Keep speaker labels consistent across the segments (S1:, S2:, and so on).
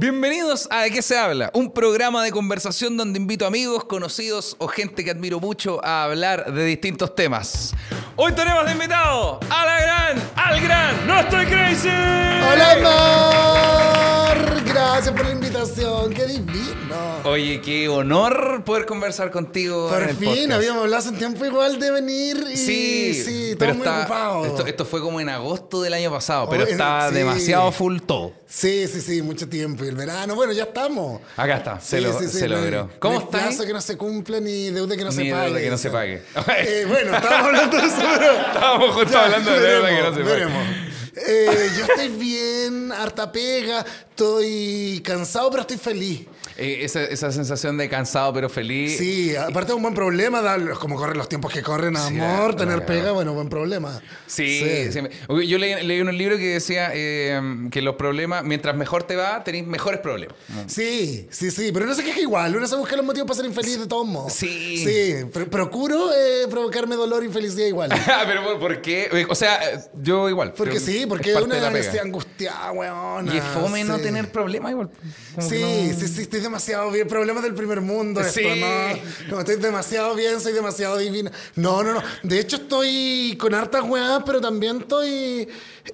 S1: Bienvenidos a De qué se habla, un programa de conversación donde invito amigos, conocidos o gente que admiro mucho a hablar de distintos temas. Hoy tenemos de invitado a la gran, al gran, no estoy crazy.
S2: Hola gracias por la invitación, qué divino.
S1: Oye, qué honor poder conversar contigo.
S2: Por
S1: en el
S2: fin,
S1: podcast.
S2: habíamos hablado hace un tiempo igual de venir y
S1: Sí,
S2: sí,
S1: pero
S2: muy
S1: está-. Esto, esto fue como en agosto del año pasado, pero
S2: Oye,
S1: está
S2: sí.
S1: demasiado full todo.
S2: Sí, sí, sí, mucho tiempo. Y el verano, bueno, ya estamos.
S1: Acá está, se,
S2: Sí,
S1: lo- se logró. ¿Cómo estás?
S2: plazo que no se cumpla ni deuda que no
S1: Ni
S2: se
S1: deuda
S2: pague.
S1: que no se pague.
S2: Eh, bueno, estábamos hablando de eso, pero...
S1: Estábamos justo
S2: Ya,
S1: hablando de deuda que no se pague.
S2: veremos. Eh, yo estoy bien, harta pega, estoy cansado, pero estoy feliz.
S1: Eh, esa, esa sensación de cansado pero feliz.
S2: Sí, aparte es un buen problema, como corren los tiempos que corren, amor, tener pega, bueno, buen problema.
S1: Sí, sí. Yo leí, un libro que decía eh, que los problemas, mientras mejor te va, tenéis mejores problemas.
S2: Sí, sí, sí, pero uno se queja igual, uno se busca los motivos para ser infeliz de todos modos.
S1: Sí.
S2: Sí, pr- procuro eh, provocarme dolor y felicidad igual.
S1: Ah, pero ¿por, qué? Eh, O sea, yo igual.
S2: Porque sí,
S1: es
S2: porque
S1: parte
S2: una angustiada, weón.
S1: Y es fome no tener problemas igual. Como
S2: Sí,
S1: no-
S2: sí, sí, estoy demasiado bien. Problemas del primer mundo, esto,
S1: Sí.
S2: ¿no? Como estoy demasiado bien, soy demasiado divina. No, no, no. De hecho, estoy con hartas weas, pero también estoy.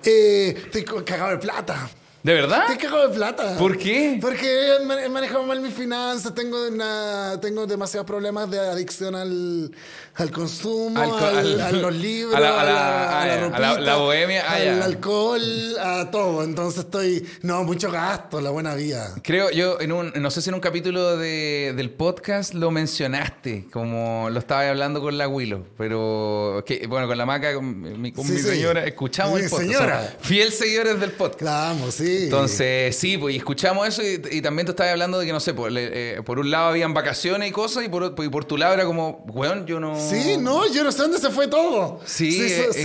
S2: eh, estoy cagado de plata.
S1: ¿De verdad?
S2: Estoy cagado de plata.
S1: ¿Por qué?
S2: Porque he manejado mal mis finanzas, tengo, una, tengo demasiados problemas de adicción al, al consumo,
S1: Al co-
S2: al-
S1: al-
S2: a los libros,
S1: a la- a la-
S2: a la
S1: a bohemia,
S2: al alcohol, a todo. Entonces estoy, no, mucho gasto, la buena vida.
S1: Creo, yo en un, no sé si en un capítulo de- del podcast lo mencionaste, como lo estaba hablando con la Willow, pero que, bueno, con la maca, con mi, con
S2: Sí,
S1: mi
S2: sí.
S1: señora, escuchamos
S2: Sí,
S1: el podcast.
S2: señora.
S1: fiel seguidores del podcast.
S2: La amo, sí.
S1: Entonces, sí, pues y escuchamos eso y, y también te estaba hablando de que, no sé, por, le- eh, por un lado habían vacaciones y cosas y por, y por tu lado era como, weón, yo no...
S2: Sí, no, yo no sé dónde se fue todo.
S1: Sí,
S2: sí.
S1: eh,
S2: so-
S1: eh,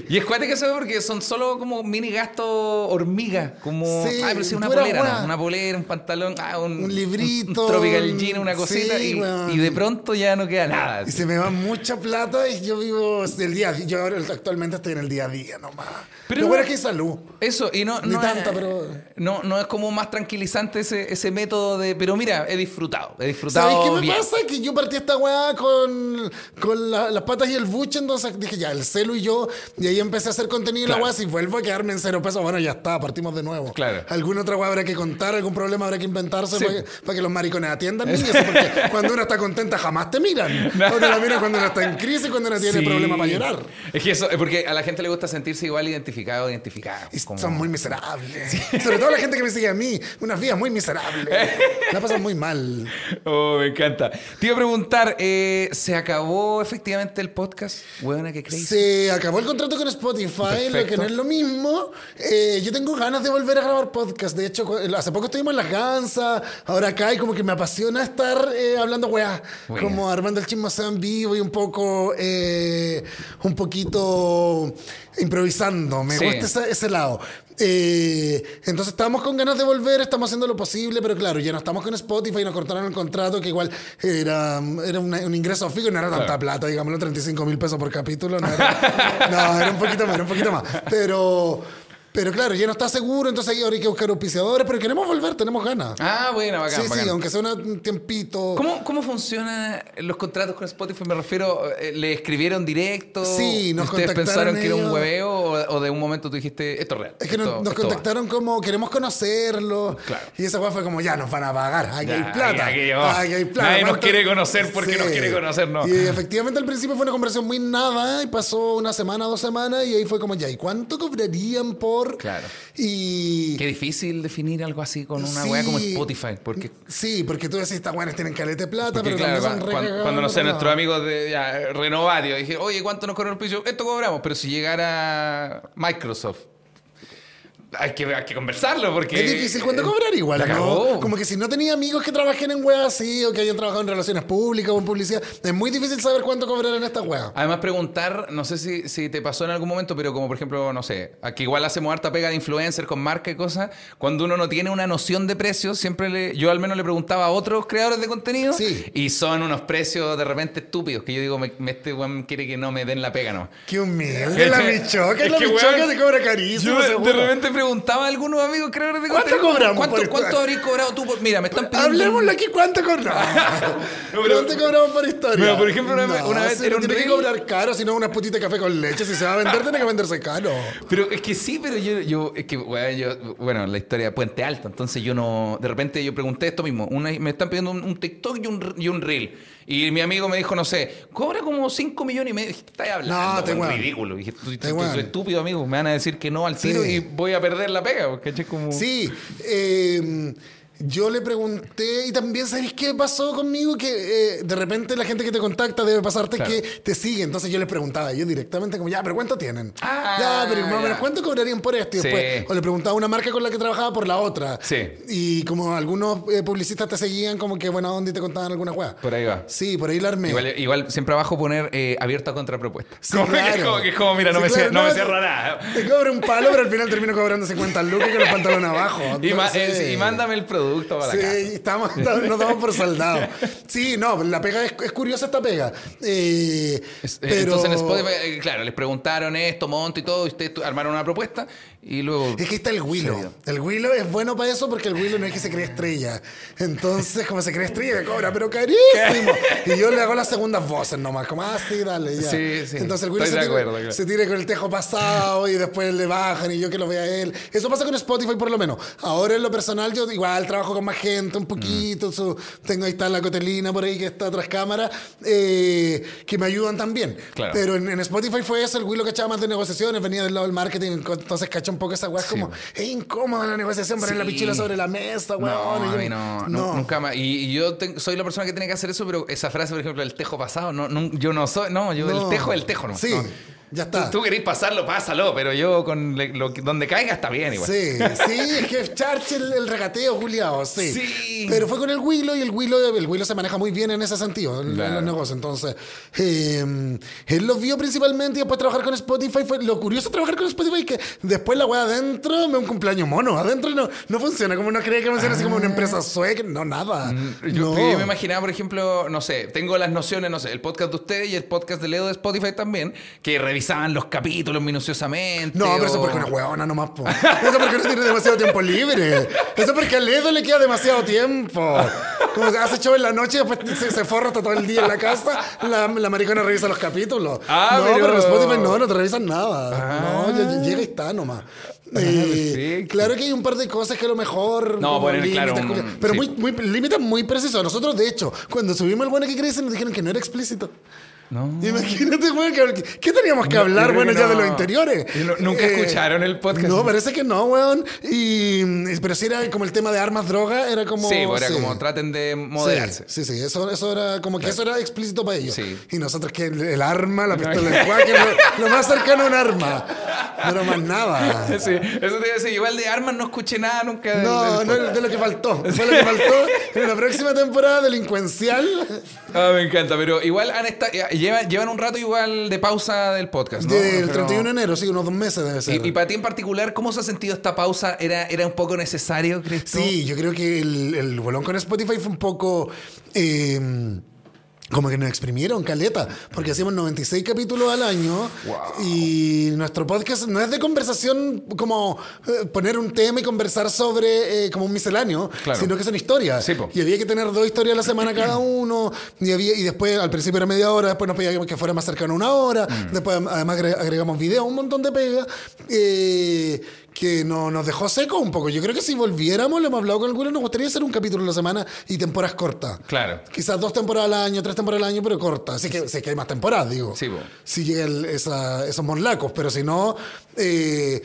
S2: sí.
S1: Y es cuático eso porque son solo como mini gastos hormiga. Como,
S2: Sí,
S1: ah, pero sí, una polera. ¿no? Una polera, un pantalón, ah, un,
S2: Un librito,
S1: un tropical jean, una cosita.
S2: sí,
S1: y, de pronto ya no queda nada.
S2: Y se me va mucha plata y yo vivo del día a día. Yo ahora actualmente estoy en el día a día nomás.
S1: Pero
S2: Lo bueno es que hay salud.
S1: Eso, y no,
S2: Ni
S1: no,
S2: tanta,
S1: es,
S2: pero-
S1: no, no es como más tranquilizante ese, ese método de. Pero mira, he disfrutado. He disfrutado.
S2: ¿Sabéis qué me
S1: bien.
S2: pasa? Que yo partí esta weá con, con la- las patas y el buche, entonces dije ya, el celu y yo, y ahí empecé a hacer contenido y
S1: Claro.
S2: la weá, si vuelvo a quedarme en cero pesos, bueno, ya está, partimos de nuevo.
S1: Claro.
S2: Alguna otra weá habrá que contar, algún problema habrá que inventarse
S1: Sí.
S2: para, que, para que los maricones atiendan niños, porque cuando uno está contenta jamás te miran. Uno la mira cuando uno está en crisis, cuando uno tiene
S1: Sí.
S2: problema para llorar.
S1: Es que eso, es porque a la gente le gusta sentirse igual identificado.
S2: Y
S1: como-
S2: son muy miserables. Sobre todo la gente que me sigue a mí, unas vidas muy miserables. La pasan muy mal.
S1: Oh, me encanta. Te iba a preguntar, eh, ¿se acabó efectivamente el podcast? Buena que crees.
S2: Se acabó el contrato con Spotify, lo que no es lo mismo. Eh, yo tengo ganas de volver a grabar podcast. De hecho, cu- hace poco estuvimos en Las Gansas, ahora acá, y como que me apasiona estar eh, hablando weá. Como armando el chismoseo en vivo y un poco, eh, un poquito improvisando. Me
S1: Sí.
S2: gusta ese, ese lado. Eh, entonces estamos con ganas de volver, estamos haciendo lo posible, pero claro, ya no estamos con Spotify, nos cortaron el contrato, que igual era, era una- un ingreso fijo y no era tanta
S1: Claro.
S2: plata, digámoslo, 35 mil pesos por capítulo. No era, no, era un poquito más, era un poquito más. Pero, pero claro, ya no está seguro, entonces ahora hay que buscar auspiciadores, pero queremos volver, tenemos ganas.
S1: Ah, bueno, bacán,
S2: sí,
S1: bacán.
S2: sí, aunque sea un tiempito.
S1: ¿Cómo, ¿Cómo funcionan los contratos con Spotify? Me refiero, eh, ¿le escribieron directo?
S2: Sí, nos
S1: ¿Ustedes
S2: contactaron
S1: pensaron que era un
S2: ellos.
S1: hueveo o, o de un momento tú dijiste, esto es real?
S2: Es que nos,
S1: esto-
S2: nos
S1: esto va"?
S2: contactaron como queremos conocerlo.
S1: Claro.
S2: Y esa weá fue como ya nos van a pagar. Aquí hay plata.
S1: aquí- oh,
S2: aquí hay plata.
S1: nadie nos quiere conocer porque nos quiere conocer, ¿no?
S2: Y efectivamente al principio fue una conversación muy nada y pasó una semana, dos semanas y ahí fue como ya, ¿y cuánto cobrarían por?
S1: Claro.
S2: Y.
S1: Qué difícil definir algo así con una
S2: Sí.
S1: weá como Spotify. Porque,
S2: Sí, porque tú decís, estas weones tienen caleta de plata,
S1: porque
S2: pero
S1: claro,
S2: también son
S1: cuando, cuando, no sé, nuestros amigos de ya, Renovatio dije, oye, ¿cuánto nos cobra el piso? Esto cobramos, pero si llegara Microsoft, hay que, hay que conversarlo porque...
S2: Es difícil cuando cobrar igual, ¿no? Como que si no tenía amigos que trabajen en weas así o que hayan trabajado en relaciones públicas o en publicidad, es muy difícil saber cuánto cobrar en estas weas.
S1: Además, preguntar, no sé si, si te pasó en algún momento, pero como por ejemplo, no sé, aquí igual hacemos harta pega de influencer con marca y cosas, cuando uno no tiene una noción de precios, siempre le, yo al menos le preguntaba a otros creadores de contenido
S2: Sí.
S1: y son unos precios de repente estúpidos, que yo digo, me, me- este weón quiere que no me den la pega, ¿no?
S2: Qué humilde la bichoca,
S1: Es
S2: la
S1: que,
S2: bichoca
S1: weón,
S2: te cobra carísimo.
S1: Yo de, repente preguntaba a algunos amigos creadores de
S2: ¿Cuánto cobramos
S1: ¿Cuánto, cuánto habrías cobrado tú? por- Mira, me están pidiendo...
S2: Hablemoslo aquí, ¿cuánto cobramos?
S1: No, pero-
S2: ¿Cuánto cobramos por historia?
S1: Mira, por ejemplo, una vez- una vez
S2: si
S1: era
S2: no
S1: un
S2: tiene que cobrar caro, si no una putita de café con leche. Si se va a vender, tiene que venderse caro.
S1: Pero es que sí, pero yo, yo es que, bueno, yo, bueno, la historia de Puente Alto, entonces yo no, de repente yo pregunté esto mismo, una- me están pidiendo un, un TikTok y un, y un Reel, y mi amigo me dijo, no sé, cobra como 5 millones y medio, estás hablando,
S2: No, te
S1: weón. ridículo, dije, tú, tú-
S2: Te
S1: tú
S2: weón.
S1: soy estúpido, amigo, me van a decir que no al tiro
S2: Sí.
S1: y voy a perder la pega, ¿cachai? como...
S2: Sí, eh, yo le pregunté y también, ¿sabes qué pasó conmigo? Que eh, de repente la gente que te contacta debe pasarte
S1: Claro.
S2: que te sigue. Entonces yo les preguntaba yo directamente como, ya, pero ¿cuánto tienen?
S1: Ah,
S2: ya, pero más o menos,
S1: ya.
S2: ¿cuánto cobrarían por esto? Y
S1: Sí.
S2: después, o le preguntaba a una marca con la que trabajaba por la otra.
S1: Sí.
S2: Y como algunos eh, publicistas te seguían como que buena onda y te contaban alguna weá.
S1: Por ahí va.
S2: Sí, por ahí la armé.
S1: Igual, igual siempre abajo poner eh, abierto a contrapropuesta.
S2: Sí,
S1: Como que es
S2: claro.
S1: como, que es como, mira, no,
S2: Sí,
S1: me,
S2: claro,
S1: no me cierra nada.
S2: Te cobro un palo, pero al final termino cobrando 50 lucas con los pantalones abajo.
S1: Y, ma- eh, sí, y mándame el producto para
S2: Sí,
S1: la casa.
S2: estamos, estamos- nos damos por soldados. Sí, no, la pega es, es curiosa esta pega. Eh,
S1: Es- eh,
S2: pero...
S1: Entonces en Spotify, eh, claro, les preguntaron esto, monto y todo, y ustedes armaron una propuesta y luego...
S2: Es que está el Willow.
S1: Serio.
S2: El Willow es bueno para eso porque el Willow no es que se cree estrella. Entonces, como se cree estrella, cobra, pero carísimo. Y yo le hago las segundas voces nomás, como, ah, sí, dale, ya.
S1: Sí, sí.
S2: Entonces el Willow se, tira,
S1: claro.
S2: se tira con el tejo pasado y después le bajan y yo que lo vea él. Eso pasa con Spotify por lo menos. Ahora en lo personal yo igual trabajo con más gente un poquito. su- tengo ahí está la cotelina por ahí que está tras cámara, eh, que me ayudan también.
S1: Claro.
S2: Pero en, en Spotify fue eso, el Willow cachaba más de negociaciones, venía del lado del marketing, entonces cacha un poco esa weá, es como, es incómoda la negociación, poner la pichula sobre la mesa, weón.
S1: No,
S2: y yo-
S1: no, nu- nunca más. Y, y yo te- soy la persona que tiene que hacer eso, pero esa frase, por ejemplo, el tejo pasado, no, no- yo no soy, no, yo
S2: No.
S1: el tejo es el tejo, no.
S2: Sí,
S1: no.
S2: Ya
S1: Tú,
S2: está.
S1: tú querés pasarlo, pásalo, pero yo con le- lo, donde caiga está bien igual.
S2: Sí, sí, es Churchill el regateo, Juliado, sí.
S1: Sí.
S2: Pero fue con el Willow y el Willow, el Willow se maneja muy bien en ese sentido, en, los negocios. Entonces, eh, él lo vio principalmente y después trabajar con Spotify fue lo curioso trabajar con Spotify que después la weá adentro me da un cumpleaños mono. Adentro no, no funciona como uno cree que funciona así como una empresa sueca. No, nada.
S1: Ah. Mm, Yo,
S2: no.
S1: yo me imaginaba, por ejemplo, no sé, tengo las nociones, no sé, el podcast de ustedes y el podcast de Leo de Spotify también, que revisaban los capítulos minuciosamente.
S2: No, pero eso
S1: o-
S2: es porque una huevona nomás, po. Eso porque no tiene demasiado tiempo libre. Eso porque a Ledo le queda demasiado tiempo. Como que hace show en la noche y después se, se forra hasta todo el día en la casa, la, la maricona revisa los capítulos.
S1: Ah,
S2: no,
S1: pero-
S2: pero Spotify no, no te revisan nada.
S1: Ah.
S2: No, llega y está nomás. Eh, claro que hay un par de cosas que a lo mejor.
S1: No, poner, claro, un-
S2: pero
S1: sí.
S2: muy, muy límites muy precisos. Nosotros, de hecho, cuando subimos el bueno que crece, nos dijeron que no era explícito.
S1: No.
S2: Imagínate, güey, que, ¿qué teníamos que hablar, bueno, ya de los interiores?
S1: No- nunca escucharon el podcast.
S2: No, parece que no, weón. Y, pero sí era como el tema de armas, droga, era como...
S1: Sí, era como traten de moderarse.
S2: Sí, sí, sí, eso, eso era como que eso era explícito para ellos.
S1: Sí.
S2: Y nosotros que el, el arma, la pistola de cuaque, lo, lo más cercano a un arma. Pero más nada.
S1: Sí, eso te iba a decir. Igual de armas no escuché nada nunca. del-
S2: No,
S1: del
S2: no, de lo que faltó. Fue lo que faltó en la próxima temporada delincuencial.
S1: Ah, me encanta, pero igual han esta- eh, llevan, llevan un rato igual de pausa del podcast, ¿no?
S2: Del
S1: Pero-
S2: 31 de enero, sí, unos dos meses debe ser.
S1: Y, y para ti en particular, ¿cómo se ha sentido esta pausa? ¿Era, era un poco necesario, crees tú?
S2: Sí, yo creo que el, el bolón con Spotify fue un poco. eh, como que nos exprimieron caleta, porque hacíamos 96 capítulos al año
S1: Wow.
S2: y nuestro podcast no es de conversación como eh, poner un tema y conversar sobre eh, como un misceláneo,
S1: Claro.
S2: sino que son historias.
S1: Sí,
S2: y había que tener dos historias a la semana cada uno y, había, y después al principio era media hora, después nos pedíamos que fuera más cercano a una hora,
S1: Mm.
S2: después además agre- agregamos video, un montón de pega. eh, que no, nos dejó seco un poco. Yo creo que si volviéramos, lo hemos hablado con Willow, nos gustaría hacer un capítulo a la semana y temporadas cortas.
S1: Claro.
S2: Quizás dos temporadas al año, tres temporadas al año, pero cortas. Así que, sé que hay más temporadas, digo.
S1: Sí.
S2: Si llega el- esa- esos monlacos, pero si no, eh,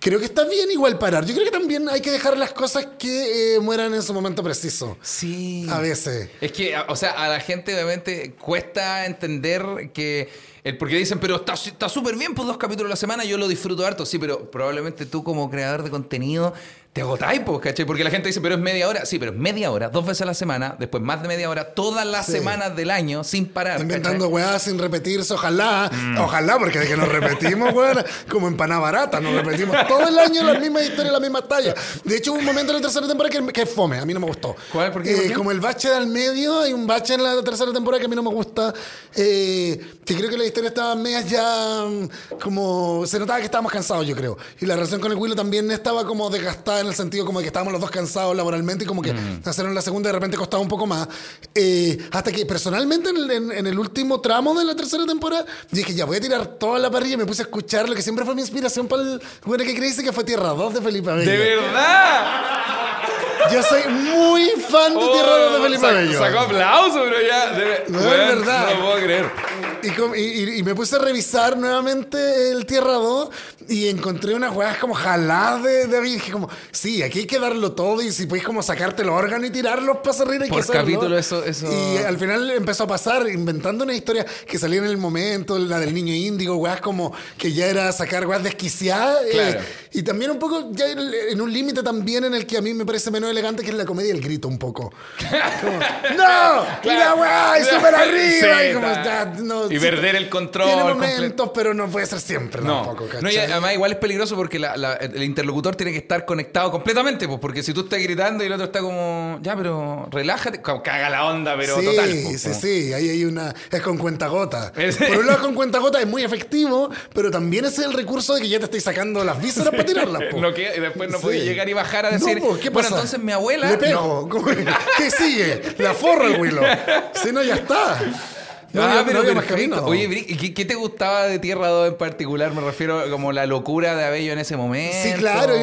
S2: creo que está bien igual parar. Yo creo que también hay que dejar las cosas que eh, mueran en su momento preciso.
S1: Sí.
S2: A veces.
S1: Es que, o sea, a la gente obviamente cuesta entender que... El, porque dicen, pero está súper bien, pues dos capítulos a la semana, yo lo disfruto harto. Sí, pero probablemente tú como creador de contenido te agotáis, pues, ¿cachai? Porque la gente dice, pero es media hora. Sí, pero es media hora, dos veces a la semana, después más de media hora, todas las
S2: Sí.
S1: semanas del año, sin parar.
S2: Inventando weá sin repetirse, ojalá.
S1: Mm.
S2: Ojalá, porque de que nos repetimos, weón, como empanada barata, nos repetimos todo el año la misma historia, la misma talla. De hecho, hubo un momento en la tercera temporada que, que fome, a mí no me gustó.
S1: ¿Cuál? ¿Por qué? ¿Por
S2: Eh,
S1: qué?
S2: como el bache del medio, hay un bache en la tercera temporada que a mí no me gusta. eh, que creo que la historia estaba medias ya mm, como. Se notaba que estábamos cansados, yo creo. Y la relación con el Willow también estaba como desgastada en el sentido como de que estábamos los dos cansados laboralmente y como que
S1: Mm.
S2: hacer en la segunda de repente costaba un poco más. Eh, hasta que personalmente en el, en- en el último tramo de la tercera temporada dije, ya voy a tirar toda la parrilla y me puse a escuchar lo que siempre fue mi inspiración para el bueno que creíste que fue Tierra 2 de Felipe Abello.
S1: ¡De verdad!
S2: Yo soy muy fan de Tierra 2 de Felipe
S1: Sa-
S2: Abello.
S1: Sacó aplauso, pero ya. debe-
S2: No, es verdad.
S1: No lo puedo creer.
S2: Y, y- y- y me puse a revisar nuevamente el Tierra 2 y encontré unas weas como jaladas de, de dije como, sí, aquí hay que darlo todo y si podéis como sacarte el órgano y tirarlos para arriba hay
S1: Por
S2: que hacerlo.
S1: capítulo, eso- eso-
S2: Y al final empezó a pasar inventando una historia que salía en el momento, la del niño índigo, weas como que ya era sacar weas desquiciadas. eh,
S1: Claro.
S2: y también un poco ya en un límite también en el que a mí me parece menos elegante que es la comedia del grito un poco. Como, ¡No! ¡Mira, weá! ¡Y súper arriba!
S1: Sí,
S2: y, como, ya, no,
S1: Y perder el control
S2: Tiene
S1: completo.
S2: momentos, pero no puede ser siempre
S1: No,
S2: tampoco, ¿cachai?
S1: no y además igual es peligroso porque la- la- el interlocutor tiene que estar conectado completamente, pues, porque si tú estás gritando y el otro está como, ya, pero relájate, como caga la onda, pero
S2: sí,
S1: total. pues,
S2: sí,
S1: como-
S2: sí, ahí hay una. Es con cuentagota. Por un lado, con cuentagota es muy efectivo, pero también es el recurso de que ya te estáis sacando las vísceras para tirarlas. po.
S1: No después no
S2: Sí.
S1: llegar y bajar a
S2: No,
S1: decir,
S2: po, ¿qué
S1: bueno,
S2: pasa?
S1: entonces mi abuela...
S2: Le
S1: no.
S2: pego. ¿Cómo- ¿Qué sigue? La forra el Willow. Si no, ya está. No,
S1: ah,
S2: no
S1: pero
S2: más
S1: perfecto. Oye, Brick, ¿y ¿qué, qué te gustaba de Tierra 2 en particular? Me refiero como la locura de Abello en ese momento.
S2: Sí, claro.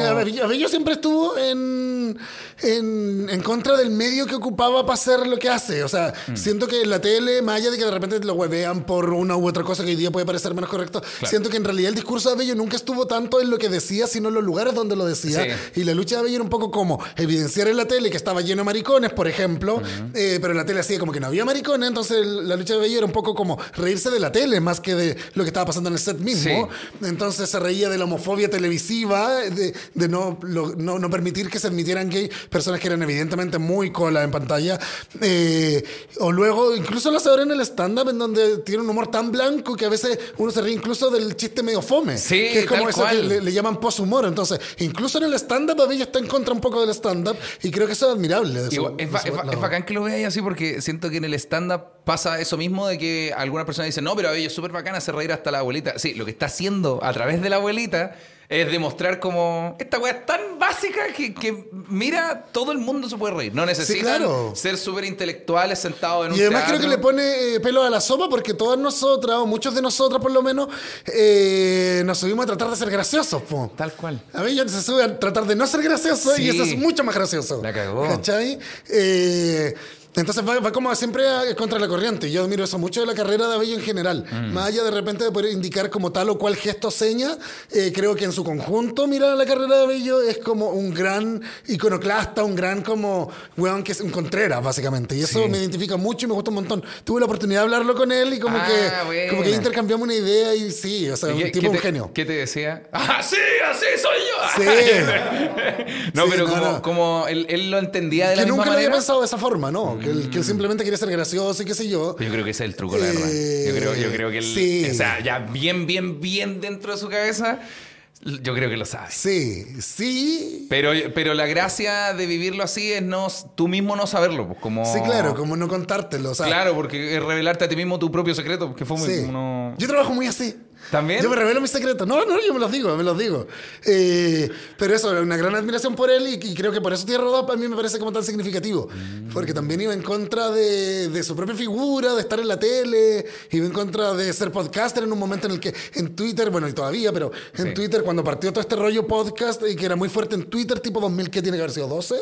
S2: Abello siempre estuvo en, en, en contra del medio que ocupaba para hacer lo que hace. O sea,
S1: Mm.
S2: siento que en la tele, más allá de que de repente lo huevean por una u otra cosa que hoy día puede parecer menos correcto, siento que en realidad el discurso de Abello nunca estuvo tanto en lo que decía, sino en los lugares donde lo decía.
S1: Sí.
S2: Y la lucha de Abello era un poco como evidenciar en la tele que estaba lleno de maricones, por ejemplo, eh, pero en la tele hacía como que no había maricones, entonces la lucha de Abello era un poco como reírse de la tele más que de lo que estaba pasando en el set mismo. Entonces se reía de la homofobia televisiva, de, de no, lo- no, no permitir que se admitieran gay personas que eran evidentemente muy cola en pantalla. Eh, o luego, incluso lo hace ahora en el stand-up, en donde tiene un humor tan blanco que a veces uno se ríe incluso del chiste medio fome.
S1: Sí,
S2: que es como eso
S1: cual.
S2: que le, le llaman post-humor. Entonces, incluso en el stand-up, Abello está en contra un poco del stand-up y creo que eso es admirable. su-
S1: ba- ba- es bacán que lo veáis así porque siento que en el stand-up pasa eso mismo de que algunas personas dicen, no, pero Abello es súper bacán hacer reír hasta la abuelita. Sí, lo que está haciendo a través de la abuelita es demostrar como esta weá es tan básica que, que, mira, todo el mundo se puede reír. No necesitan
S2: claro.
S1: ser súper intelectuales sentados en un
S2: Y además creo que le pone eh, pelo a la sopa porque todas nosotras, o muchos de nosotros por lo menos, eh, nos subimos a tratar de ser graciosos. po.
S1: Tal cual.
S2: A mí ya se sube a tratar de no ser gracioso
S1: Sí.
S2: y eso es mucho más gracioso.
S1: La cagó.
S2: ¿Cachai? Eh, entonces va, va como siempre a- contra la corriente. Yo admiro eso mucho de la carrera de Abello en general.
S1: Mm.
S2: Más allá de repente de poder indicar como tal o cual gesto seña, eh, creo que en su conjunto mirar la carrera de Abello es como un gran iconoclasta, un gran como, weón, que es un Contreras, básicamente. Y eso
S1: Sí.
S2: me identifica mucho y me gusta un montón. Tuve la oportunidad de hablarlo con él y como,
S1: Ah,
S2: que, como que
S1: buena.
S2: intercambiamos una idea y sí, o sea,
S1: ¿Y
S2: un tipo
S1: qué
S2: un
S1: te-
S2: genio.
S1: ¿Qué te decía? ¡Ah, sí! ¡Así soy yo!
S2: Sí.
S1: no,
S2: Sí,
S1: pero
S2: no,
S1: como,
S2: no.
S1: como él, él lo entendía de la
S2: que
S1: misma
S2: nunca lo había
S1: manera.
S2: pensado de esa forma, ¿no? Que, él, que él simplemente quiere ser gracioso y qué sé yo.
S1: Yo creo que ese es el truco, la verdad.
S2: Eh,
S1: Yo creo, yo creo que él,
S2: sí.
S1: o sea, ya bien, bien, bien dentro de su cabeza, yo creo que lo sabe.
S2: Sí, sí.
S1: Pero, pero la gracia de vivirlo así es no, tú mismo no saberlo. Pues como,
S2: Sí, claro, como no contártelo. Sea,
S1: Claro, porque es revelarte a ti mismo tu propio secreto, que fue muy...
S2: sí.
S1: uno-
S2: Yo trabajo muy así.
S1: ¿También?
S2: Yo me revelo mis secretos. No, no, yo me los digo, me los digo. Eh, pero eso, una gran admiración por él y, y creo que por eso Tierra 2 a mí me parece como tan significativo.
S1: Mm.
S2: Porque también iba en contra de, de su propia figura, de estar en la tele, iba en contra de ser podcaster en un momento en el que en Twitter, bueno, y todavía, pero en
S1: Sí.
S2: Twitter, cuando partió todo este rollo podcast y que era muy fuerte en Twitter, tipo 2000, que tiene que haber sido 12,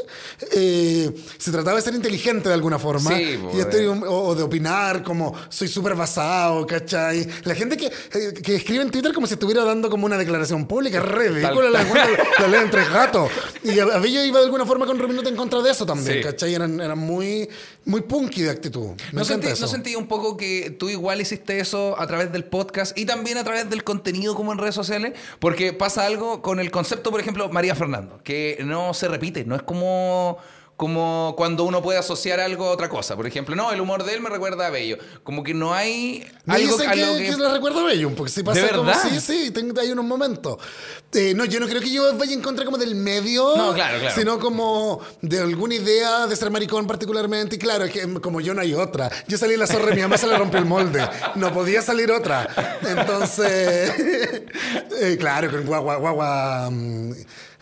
S2: eh, se trataba de ser inteligente de alguna forma.
S1: Sí,
S2: y este,
S1: eh.
S2: o, o de opinar como soy súper basado, ¿cachai? La gente que, eh, que que escribe en Twitter como si estuviera dando como una declaración pública. Es ridícula la, la, la ley entre gatos. Y a, Bello iba de alguna forma con Ruminuto en contra de eso también,
S1: Sí.
S2: ¿cachai? Eran, eran muy, muy punky de actitud. Me
S1: ¿No sentí,
S2: eso.
S1: ¿No sentí un poco que tú igual hiciste eso a través del podcast y también a través del contenido como en redes sociales? Porque pasa algo con el concepto, por ejemplo, María Fernando, que no se repite, no es como como cuando uno puede asociar algo a otra cosa. Por ejemplo, no, el humor de él me recuerda a Bello. Como que no hay
S2: Me
S1: algo
S2: dicen que,
S1: lo que...
S2: que le recuerdo a Bello, porque si pasa
S1: ¿De
S2: como
S1: verdad?
S2: sí, sí, tengo- hay unos momentos. Eh, no, yo no creo que yo vaya en contra como del medio,
S1: No, claro, claro.
S2: sino como de alguna idea de ser maricón particularmente. Y claro, es que como yo no hay otra. Yo salí en la zorra y mi mamá se le rompió el molde. No podía salir otra. Entonces, eh, claro, con guagua, guagua. mm,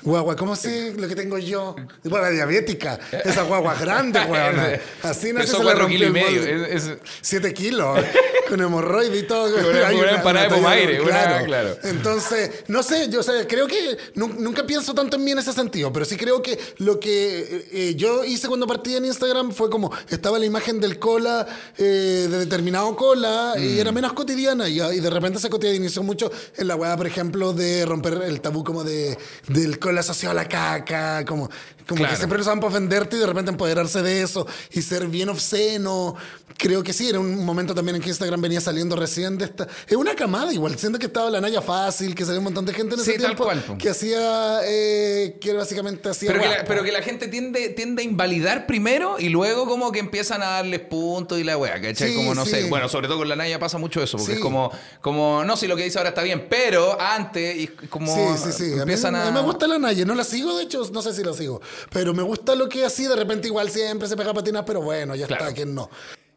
S2: Guagua, ¿cómo sé lo que tengo yo? Guagua diabética. Esa guagua grande, weona. Así nace
S1: Pesó
S2: se
S1: cuatro kilos y
S2: el
S1: medio. Es- es-
S2: Siete kilos, con hemorroide y todo.
S1: Una- una empanada de
S2: talla-
S1: pomaire, una- claro.
S2: Entonces, no sé, yo o sea, creo que nu- nunca pienso tanto en mí en ese sentido, pero sí creo que lo que eh, eh, yo hice cuando partí en Instagram fue como, estaba la imagen del cola, eh, de determinado cola,
S1: Mm.
S2: y era menos cotidiana, y, y de repente se cotidianizó mucho en la weá, por ejemplo, de romper el tabú como de del cola asociado a la caca, como, como
S1: Claro.
S2: que siempre lo usaban para ofenderte y de repente empoderarse de eso y ser bien obsceno. Creo que sí, era un momento también en que Instagram venía saliendo recién de esta. Es una camada igual, siendo que estaba la Naya Fácil, que salió un montón de gente en ese
S1: Sí, tal
S2: tiempo
S1: cual,
S2: que hacía, eh, que básicamente hacía.
S1: Pero que, la, pero que la gente tiende, tiende a invalidar primero y luego como que empiezan a darles puntos y la wea, ¿cachai?
S2: Sí,
S1: como no
S2: sí.
S1: sé, bueno, sobre todo con la Naya pasa mucho eso, porque es como, como, no, si lo que dice ahora está bien, pero antes, y como
S2: Sí, sí, sí. A mí,
S1: a...
S2: a mí me gusta la Naya, no la sigo, de hecho, no sé si la sigo. Pero me gusta lo que así, de repente igual siempre se pega patinas, pero bueno, ya
S1: Claro.
S2: está, que no.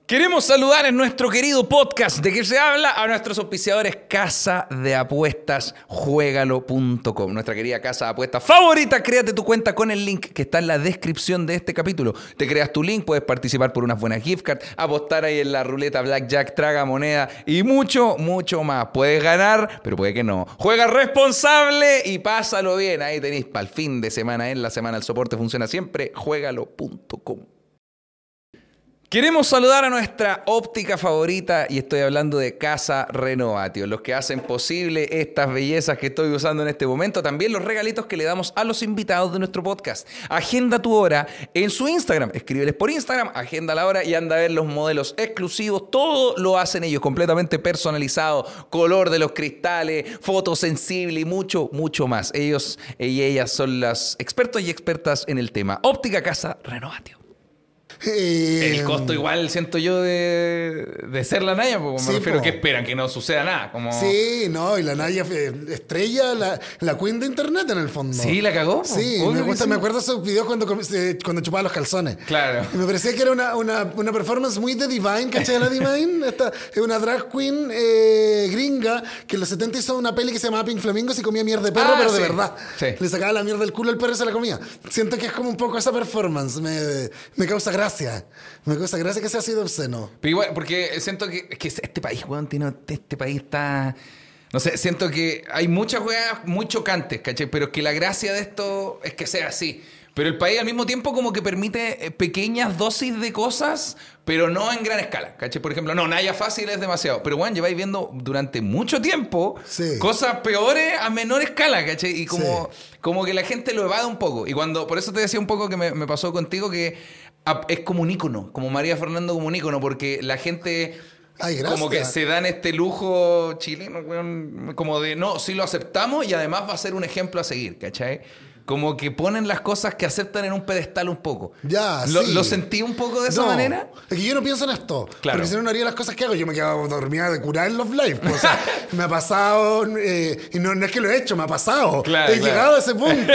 S1: Queremos saludar en nuestro querido podcast de que se habla a nuestros auspiciadores Casa de Apuestas Juegalo.com, nuestra querida casa de apuestas favorita. Créate tu cuenta con el link que está en la descripción de este capítulo. Te creas tu link, puedes participar por unas buenas gift cards, apostar ahí en la ruleta Blackjack, traga moneda y mucho, mucho más. Puedes ganar, pero puede que no. Juega responsable y pásalo bien. Ahí tenéis para el fin de semana, en la semana el soporte funciona siempre. Juegalo.com. Queremos saludar a nuestra óptica favorita y estoy hablando de Casa Renovatio, los que hacen posible estas bellezas que estoy usando en este momento, también los regalitos que le damos a los invitados de nuestro podcast. Agenda tu hora en su Instagram, escríbeles por Instagram, agenda la hora y anda a ver los modelos exclusivos, todo lo hacen ellos completamente personalizado, color de los cristales, foto sensible y mucho, mucho más. Ellos y ellas son las expertos y expertas en el tema. Óptica Casa Renovatio.
S2: Eh,
S1: El costo igual siento yo de, de ser la Naya, porque me
S2: Sí,
S1: refiero
S2: po.
S1: que esperan que no suceda nada. Como...
S2: Sí, no, y la Naya fue estrella, la, la queen de internet en el fondo.
S1: Sí, la cagó.
S2: Sí, me, gusta,
S1: sí.
S2: me acuerdo esos videos cuando, cuando chupaba los calzones.
S1: Claro.
S2: Y me parecía que era una, una, una performance muy de Divine, ¿cachai? La Divine, esta es una drag queen eh, gringa que en los 70 hizo una peli que se llamaba Pink Flamingos y comía mierda de perro,
S1: Ah,
S2: pero de
S1: sí.
S2: verdad.
S1: Sí.
S2: Le sacaba la mierda del culo al perro y se la comía. Siento que es como un poco esa performance. Me, me causa gracia. Me causa gracia que sea así de obsceno.
S1: Pero igual, porque siento que, que este país, weón, tiene, este país está... No sé, siento que hay muchas weas muy chocantes, ¿cachai? Pero que la gracia de esto es que sea así. Pero el país al mismo tiempo como que permite eh, pequeñas dosis de cosas, pero no en gran escala, ¿cachai? Por ejemplo, no, Naya Fácil es demasiado. Pero, bueno, lleváis viendo durante mucho tiempo
S2: Sí.
S1: cosas peores a menor escala, ¿cachai? Y como, como que la gente lo evade un poco. Y cuando, por eso te decía un poco que me, me pasó contigo que es como un ícono, como María Fernando como un ícono, porque la gente...
S2: Ay.
S1: Como que se dan este lujo chileno, como de, no, sí lo aceptamos y además va a ser un ejemplo a seguir, ¿cachai? Como que ponen las cosas que aceptan en un pedestal un poco.
S2: Ya,
S1: ¿Lo,
S2: sí.
S1: lo sentí un poco de esa
S2: No,
S1: manera?
S2: Es que yo no pienso en esto.
S1: Claro.
S2: Porque si no, no haría las cosas que hago. Yo me quedo dormida de curar en los live. pues, O sea, me ha pasado. eh, y no, no es que lo he hecho, me ha pasado.
S1: Claro,
S2: he
S1: claro.
S2: llegado a ese punto.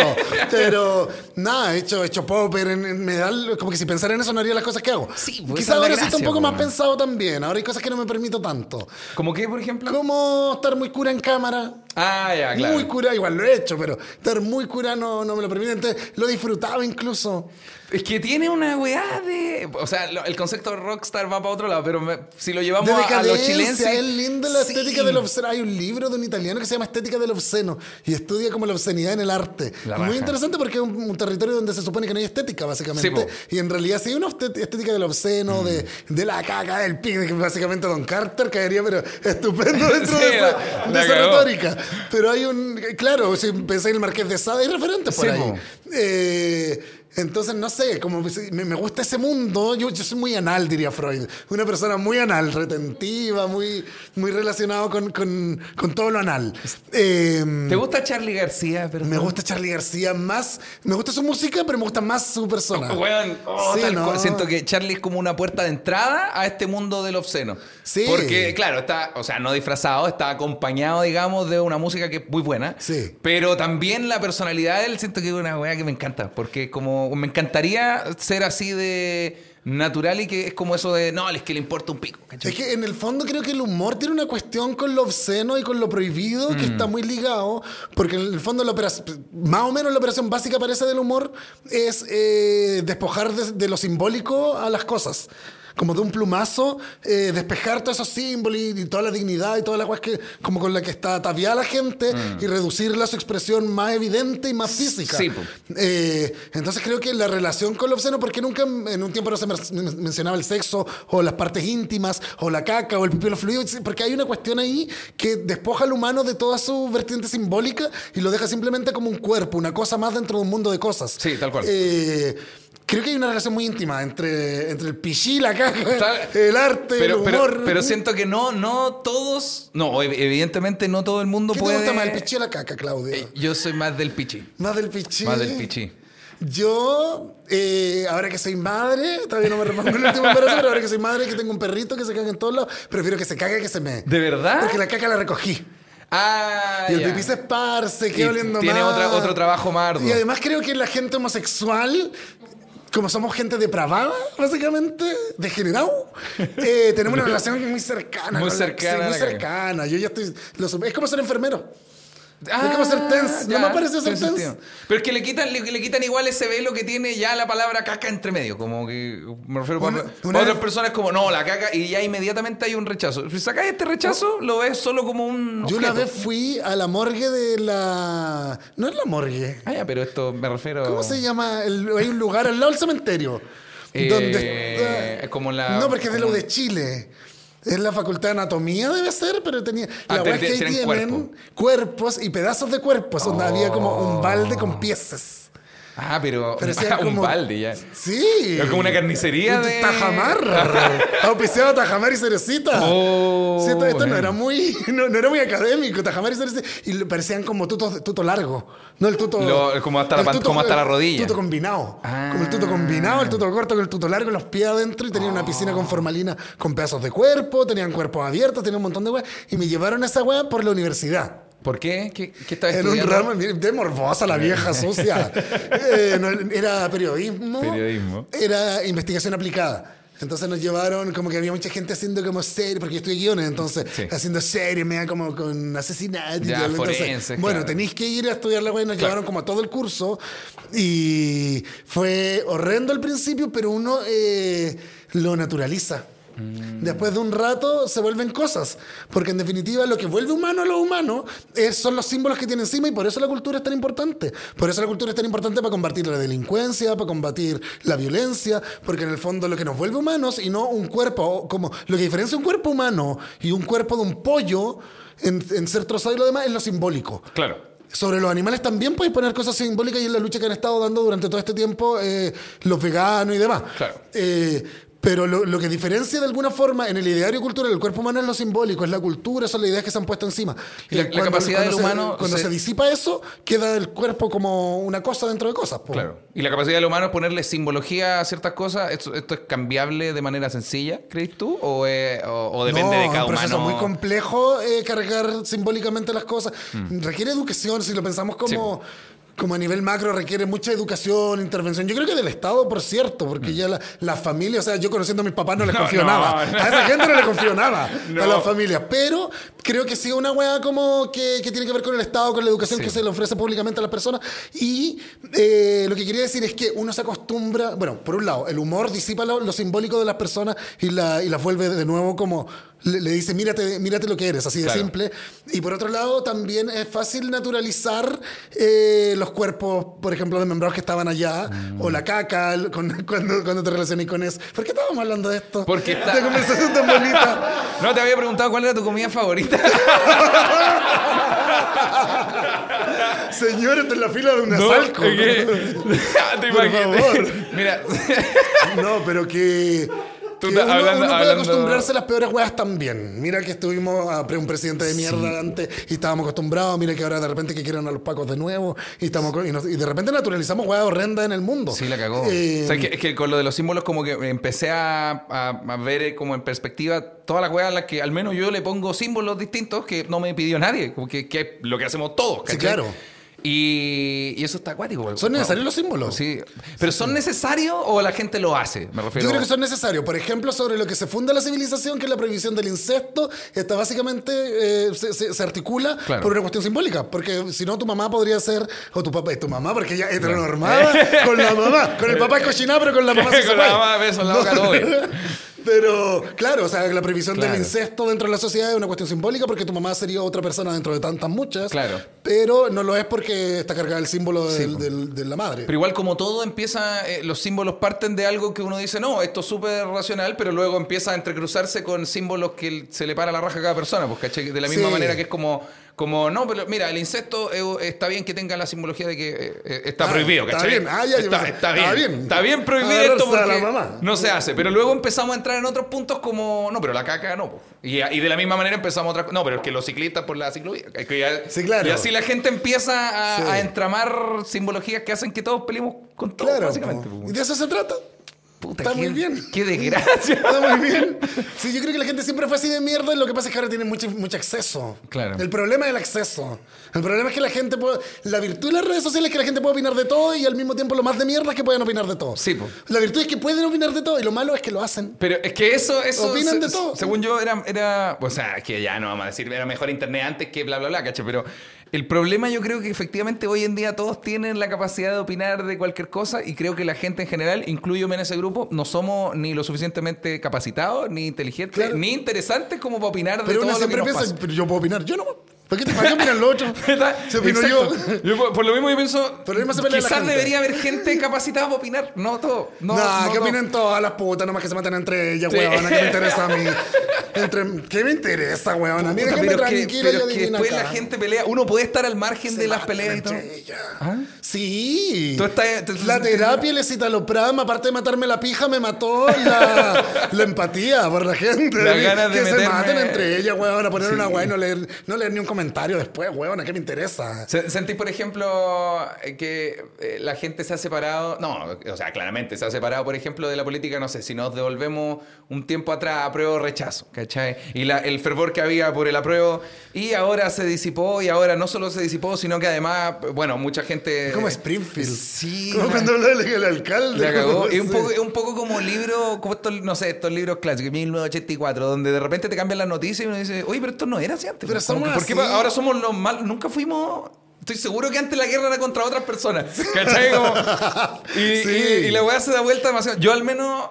S2: Pero nada, he hecho, he hecho popper. En, en- me da, como que si pensara en eso, no haría las cosas que hago.
S1: Sí, pues,
S2: Quizás ahora sí está un poco
S1: po,
S2: más pensado también. Ahora hay cosas que no me permito tanto.
S1: ¿Como qué, por ejemplo?
S2: Como estar muy cura en cámara.
S1: Ah, ya, claro.
S2: Muy cura, igual lo he hecho, pero estar muy cura no, no me lo permite. Entonces, lo disfrutaba incluso.
S1: Es que tiene una weá de. O sea, el concepto de rockstar va para otro lado, pero me- si lo llevamos a, a lo
S2: decadencia,
S1: chilense.
S2: es lindo la
S1: sí.
S2: estética del obsceno. Hay un libro de un italiano que se llama Estética del obsceno y estudia como la obscenidad en el arte. Muy interesante porque es un, un territorio donde se supone que no hay estética, básicamente.
S1: Sí,
S2: y en realidad sí hay una estética del obsceno, de,
S1: Mm.
S2: de la caca, del de que básicamente Don Carter caería, pero estupendo dentro
S1: Sí,
S2: de esa,
S1: la-
S2: de esa retórica. Pero hay un. Claro, si pensáis en el Marqués de Sade, hay referentes por ahí. Eh, entonces, no sé, como me, gusta ese mundo. Yo, yo soy muy anal, diría Freud. Una persona muy anal, retentiva, muy, muy relacionado con, con- con todo lo anal. Eh,
S1: ¿Te gusta Charlie García? Perdón?
S2: me gusta Charlie García más. Me gusta su música, pero me gusta más su persona.
S1: Weón, oh,
S2: Sí.
S1: Siento que Charlie es como una puerta de entrada a este mundo del obsceno.
S2: Sí.
S1: Porque, claro, está, o sea, no disfrazado, está acompañado, digamos, de una música que es muy buena.
S2: Sí.
S1: Pero también la personalidad de él siento que es una weá que me encanta. Porque como me encantaría ser así de natural y que es como eso de, no, es que le importa un pico. ¿cachai?
S2: Es que en el fondo creo que el humor tiene una cuestión con lo obsceno y con lo prohibido que está muy ligado, porque en el fondo la operación, más o menos la operación básica parece del humor es eh, despojar de, de lo simbólico a las cosas. Como de un plumazo, eh, despejar todos esos símbolos y, y toda la dignidad y toda la cosas que, como con la que está ataviada la gente y reducirla a su expresión más evidente y más física.
S1: Sí.
S2: Eh, entonces creo que la relación con lo obsceno, porque nunca en un tiempo no se mencionaba el sexo o las partes íntimas o la caca o el pipí o los fluidos, porque hay una cuestión ahí que despoja al humano de toda su vertiente simbólica y lo deja simplemente como un cuerpo, una cosa más dentro de un mundo de cosas.
S1: Sí, tal cual.
S2: Eh, Creo que hay una relación muy íntima entre, entre el pichí, la caca,
S1: Tal-
S2: el arte,
S1: Pero,
S2: el
S1: pero,
S2: humor.
S1: pero siento que no, no todos, no, ev- evidentemente no todo el mundo
S2: ¿Qué
S1: puede.
S2: te gusta más, el pichí o la caca, Claudia?
S1: Eh, Yo soy más del pichi.
S2: más del pichí.
S1: Más del pichi.
S2: Yo, eh, ahora que soy madre, todavía no me repongo el último embarazo, pero ahora que soy madre, que tengo un perrito que se caga en todos lados, prefiero que se cague que se me.
S1: ¿De verdad?
S2: Porque la caca la recogí.
S1: Ah,
S2: Y el
S1: ya.
S2: pipí se esparce, queda oliendo
S1: tiene
S2: mal.
S1: otra- otro trabajo más arduo.
S2: Y además creo que la gente homosexual, como somos gente depravada, básicamente, degenerado, eh, tenemos una relación muy cercana.
S1: Muy cercana
S2: sí, muy cercana. Yo ya estoy... es como ser enfermero.
S1: Ah,
S2: es como ser tense.
S1: ya,
S2: No me parece ser tense.
S1: Pero es que le quitan, le, le quitan igual ese velo que tiene ya la palabra caca entre medio. Como que me refiero
S2: Una-
S1: para,
S2: una
S1: otras personas como, no, la caca, y ya inmediatamente hay un rechazo. Si sacas este rechazo, lo ves solo como un.
S2: Yo una vez fui a la morgue de la... No es la morgue.
S1: Ah, ya, pero esto me refiero.
S2: ¿Cómo se llama? El- hay un lugar al lado del cementerio.
S1: Eh,
S2: donde está...
S1: como la-
S2: No, porque es de U de Chile. Es la facultad de anatomía, debe ser, pero tenía.
S1: Ah,
S2: la
S1: te-
S2: es que ahí
S1: tienen
S2: tienen
S1: cuerpo.
S2: cuerpos y pedazos de cuerpos, donde había como un balde con piezas.
S1: Ah, pero.
S2: Parecía
S1: un
S2: como-
S1: balde ya.
S2: Sí.
S1: Es como una carnicería de-
S2: Tajamar. Auspiciado Tajamar y Cerecita.
S1: Oh,
S2: Sí, esto, esto no era muy no, no era muy académico. Tajamar y Cerecita. Y parecían como tutos, tuto largo. No el tuto...
S1: Lo- como hasta la
S2: el
S1: pan- como hasta la rodilla.
S2: tuto combinado.
S1: Ah.
S2: Como el tuto combinado, el tuto corto con el tuto largo, los pies adentro. Y tenía una piscina con formalina con pedazos de cuerpo. Tenían cuerpos abiertos, tenían un montón de weas. Y me llevaron a esa wea por la universidad.
S1: ¿Por qué? ¿Qué, qué estás
S2: En un ramo de morbosa la vieja sucia. Eh, no, era periodismo.
S1: Periodismo.
S2: Era investigación aplicada. Entonces nos llevaron, como que había mucha gente haciendo como series, porque yo estudié guiones, entonces
S1: Sí.
S2: haciendo series, me como con asesinatos. y
S1: Ya.
S2: Entonces,
S1: forenses,
S2: bueno,
S1: claro.
S2: tenéis que ir a estudiar la web, nos
S1: Claro.
S2: llevaron como a todo el curso y fue horrendo al principio, pero uno eh, lo naturaliza.
S1: Mm.
S2: Después de un rato se vuelven cosas, porque en definitiva lo que vuelve humano a lo humano es- son los símbolos que tiene encima y por eso la cultura es tan importante. Por eso la cultura es tan importante para combatir la delincuencia, para combatir la violencia, porque en el fondo lo que nos vuelve humanos y no un cuerpo, como lo que diferencia un cuerpo humano y un cuerpo de un pollo en, en ser trozado y lo demás es lo simbólico.
S1: Claro.
S2: Sobre los animales también podéis poner cosas simbólicas y es la lucha que han estado dando durante todo este tiempo eh, los veganos y demás.
S1: Claro.
S2: Eh, pero lo, lo que diferencia de alguna forma en el ideario cultural el cuerpo humano es lo simbólico, es la cultura, son las ideas que se han puesto encima.
S1: Y la-
S2: Eh,
S1: la capacidad del
S2: se-
S1: humano
S2: Cuando
S1: se-
S2: se... disipa eso, queda el cuerpo como una cosa dentro de cosas. po.
S1: Claro. Y la capacidad del humano es ponerle simbología a ciertas cosas. ¿Esto, esto es cambiable de manera sencilla, crees tú? ¿O, es- o- o depende
S2: no,
S1: de cada
S2: es un proceso
S1: humano?
S2: muy complejo eh, cargar simbólicamente las cosas. Requiere educación, si lo pensamos como, como a nivel macro requiere mucha educación, intervención. Yo creo que del Estado, por cierto, porque ya la, la familia, o sea, yo conociendo a mis papás no les
S1: Mm. No,
S2: confío
S1: no,
S2: nada.
S1: no.
S2: A esa gente no le confío nada. A la familia. Pero creo que sí una weá como que, que tiene que ver con el Estado, con la educación
S1: Sí.
S2: que se le ofrece públicamente a las personas. Y eh, lo que quería decir es que uno se acostumbra, bueno, por un lado, el humor disipa lo, lo simbólico de las personas y, la, y las vuelve de nuevo como le, le dice, mírate, mírate lo que eres, así de
S1: Claro.
S2: simple. Y por otro lado, también es fácil naturalizar eh, los cuerpos, por ejemplo, de membrados que estaban allá, o la caca, con- cuando, cuando te relacionas con eso. ¿Por qué estábamos hablando de esto?
S1: Porque está-
S2: conversación tan bonita.
S1: No te había preguntado cuál era tu comida favorita.
S2: Señor, está en la fila de un
S1: No,
S2: asalco.
S1: Te
S2: Por favor.
S1: Mira,
S2: No, pero que.
S1: Tú
S2: que uno,
S1: hablando-
S2: uno puede
S1: hablando-
S2: acostumbrarse a las peores weas también. Mira que estuvimos a pre- un presidente de mierda antes y estábamos acostumbrados. Mira que ahora de repente que quieren a los pacos de nuevo y, estamos, y, nos- y de repente naturalizamos weas horrendas en el mundo.
S1: Sí, la cagó.
S2: Eh,
S1: O sea, es, que, es que con lo de los símbolos como que empecé a, a- a ver eh, como en perspectiva todas las weas a las que al menos yo le pongo símbolos distintos que no me pidió nadie, como que, es lo que hacemos todos,
S2: Sí,
S1: ¿cachai?
S2: claro.
S1: Y, y eso está acuático.
S2: ¿Son necesarios los símbolos?
S1: Sí. ¿Pero son necesarios o la gente lo hace? Me refiero
S2: Yo creo que son necesarios. Por ejemplo, sobre lo que se funda la civilización, que es la prohibición del incesto, está básicamente eh, se, se- se articula
S1: Claro.
S2: por una cuestión simbólica. Porque si no, tu mamá podría ser, o tu papá, es tu mamá, porque ella es heteronormada, con la mamá. Con el papá es cochinada, pero con la mamá se
S1: Con la mamá, beso la boca, todo bien.
S2: Pero, claro, o sea, la
S1: Claro.
S2: del incesto dentro de la sociedad es una cuestión simbólica porque tu mamá sería otra persona dentro de tantas muchas.
S1: Claro.
S2: Pero no lo es porque está cargada el símbolo del-
S1: po.
S2: del- de la madre.
S1: Pero igual como todo empieza, eh, los símbolos parten de algo que uno dice, no, esto es súper racional, pero luego empieza a entrecruzarse con símbolos que se le para la raja a cada persona, pues, ¿cachai? De la misma
S2: Sí.
S1: manera que es como, como, no, pero mira, el incesto eh, está bien que tenga la simbología de que eh, eh, está
S2: Ah,
S1: prohibido,
S2: está
S1: ¿cachai?
S2: bien. Ah, ya, yo
S1: está, está
S2: está
S1: bien.
S2: bien.
S1: Está bien prohibir esto porque
S2: mamá.
S1: no se hace. Pero luego empezamos a entrar en otros puntos como, no, pero la caca no. po. Y, y de la misma manera empezamos otra No, pero es que los ciclistas por la ciclovía. es que ya-
S2: Sí, claro.
S1: Y así la gente empieza a,
S2: Sí.
S1: a entramar simbologías que hacen que todos peleemos con todo,
S2: Claro.
S1: básicamente.
S2: po. Y de eso se trata.
S1: Puta,
S2: Está
S1: qué-
S2: muy bien.
S1: Qué desgracia.
S2: Está muy bien. Sí, yo creo que la gente siempre fue así de mierda y lo que pasa es que ahora tiene mucho, mucho acceso.
S1: Claro.
S2: El problema es el acceso. El problema es que la gente puede... La virtud de las redes sociales es que la gente puede opinar de todo y al mismo tiempo lo más de mierda es que pueden opinar de todo.
S1: Sí, po.
S2: La virtud es que pueden opinar de todo y lo malo es que lo hacen.
S1: Pero es que eso, eso
S2: Opinan
S1: se-
S2: de todo.
S1: Según yo, era, era. O sea, que ya no vamos a decir, era mejor internet antes que bla, bla, bla, ¿cachai? Pero el problema yo creo que efectivamente hoy en día todos tienen la capacidad de opinar de cualquier cosa y creo que la gente en general, incluyome en ese grupo, no somos ni lo suficientemente capacitados, ni inteligentes,
S2: Claro.
S1: ni interesantes como para opinar de
S2: Pero uno
S1: todo lo que nos
S2: piensa,
S1: pasa.
S2: pero yo puedo opinar. Yo no. ¿Por qué te para qué opinan los otros?
S1: ¿Verdad?
S2: Se
S1: Exacto.
S2: yo.
S1: Yo por, por lo mismo yo pienso,
S2: lo
S1: quizás debería haber gente capacitada para opinar, no todo. No,
S2: que
S1: todo.
S2: opinen todas las putas, nomás que se maten entre ellas,
S1: Sí.
S2: weona. ¿Qué me interesa a mí? Entre, ¿Qué me interesa, weona? Mira,
S1: Puta,
S2: que me
S1: pero es que, pero
S2: yo
S1: que
S2: adivino
S1: después
S2: acá.
S1: la gente pelea. Uno puede estar al margen
S2: Se
S1: de las
S2: matan
S1: peleas y todo.
S2: entre ellas.
S1: ¿Ah?
S2: Sí.
S1: Tú estás- tú-
S2: la
S1: tú-
S2: terapia, el escitalopram, aparte de matarme la pija, me mató la, la empatía por la gente.
S1: Las ganas de
S2: que se maten entre ellas, weón, a poner una weá y no leer, no leer ni un comentario después, weón, ¿qué me interesa?
S1: Se- ¿Sentís, por ejemplo, eh, que eh, la gente se ha separado? No, o sea, claramente se ha separado, por ejemplo, de la política, no sé, si nos devolvemos un tiempo atrás, apruebo o rechazo, ¿cachai? Y la- el fervor que había por el apruebo, y ahora se disipó, y ahora no solo se disipó, sino que además, bueno, mucha gente...
S2: Es como Springfield.
S1: Sí.
S2: Como cuando habla el, alcalde.
S1: La cagó. Es un, poco, es un poco como libro, como estos, no sé, estos libros clásicos, 1984, donde de repente te cambian las noticias y uno dice, oye, pero esto no era así antes.
S2: Pero
S1: Como
S2: somos
S1: que, ¿Por qué
S2: así.
S1: pa- ahora somos los mal? Nunca fuimos. Estoy seguro que antes la guerra era contra otras personas. ¿Cachai? Como- y,
S2: Sí.
S1: y- y la weá se da vuelta demasiado. Yo al menos,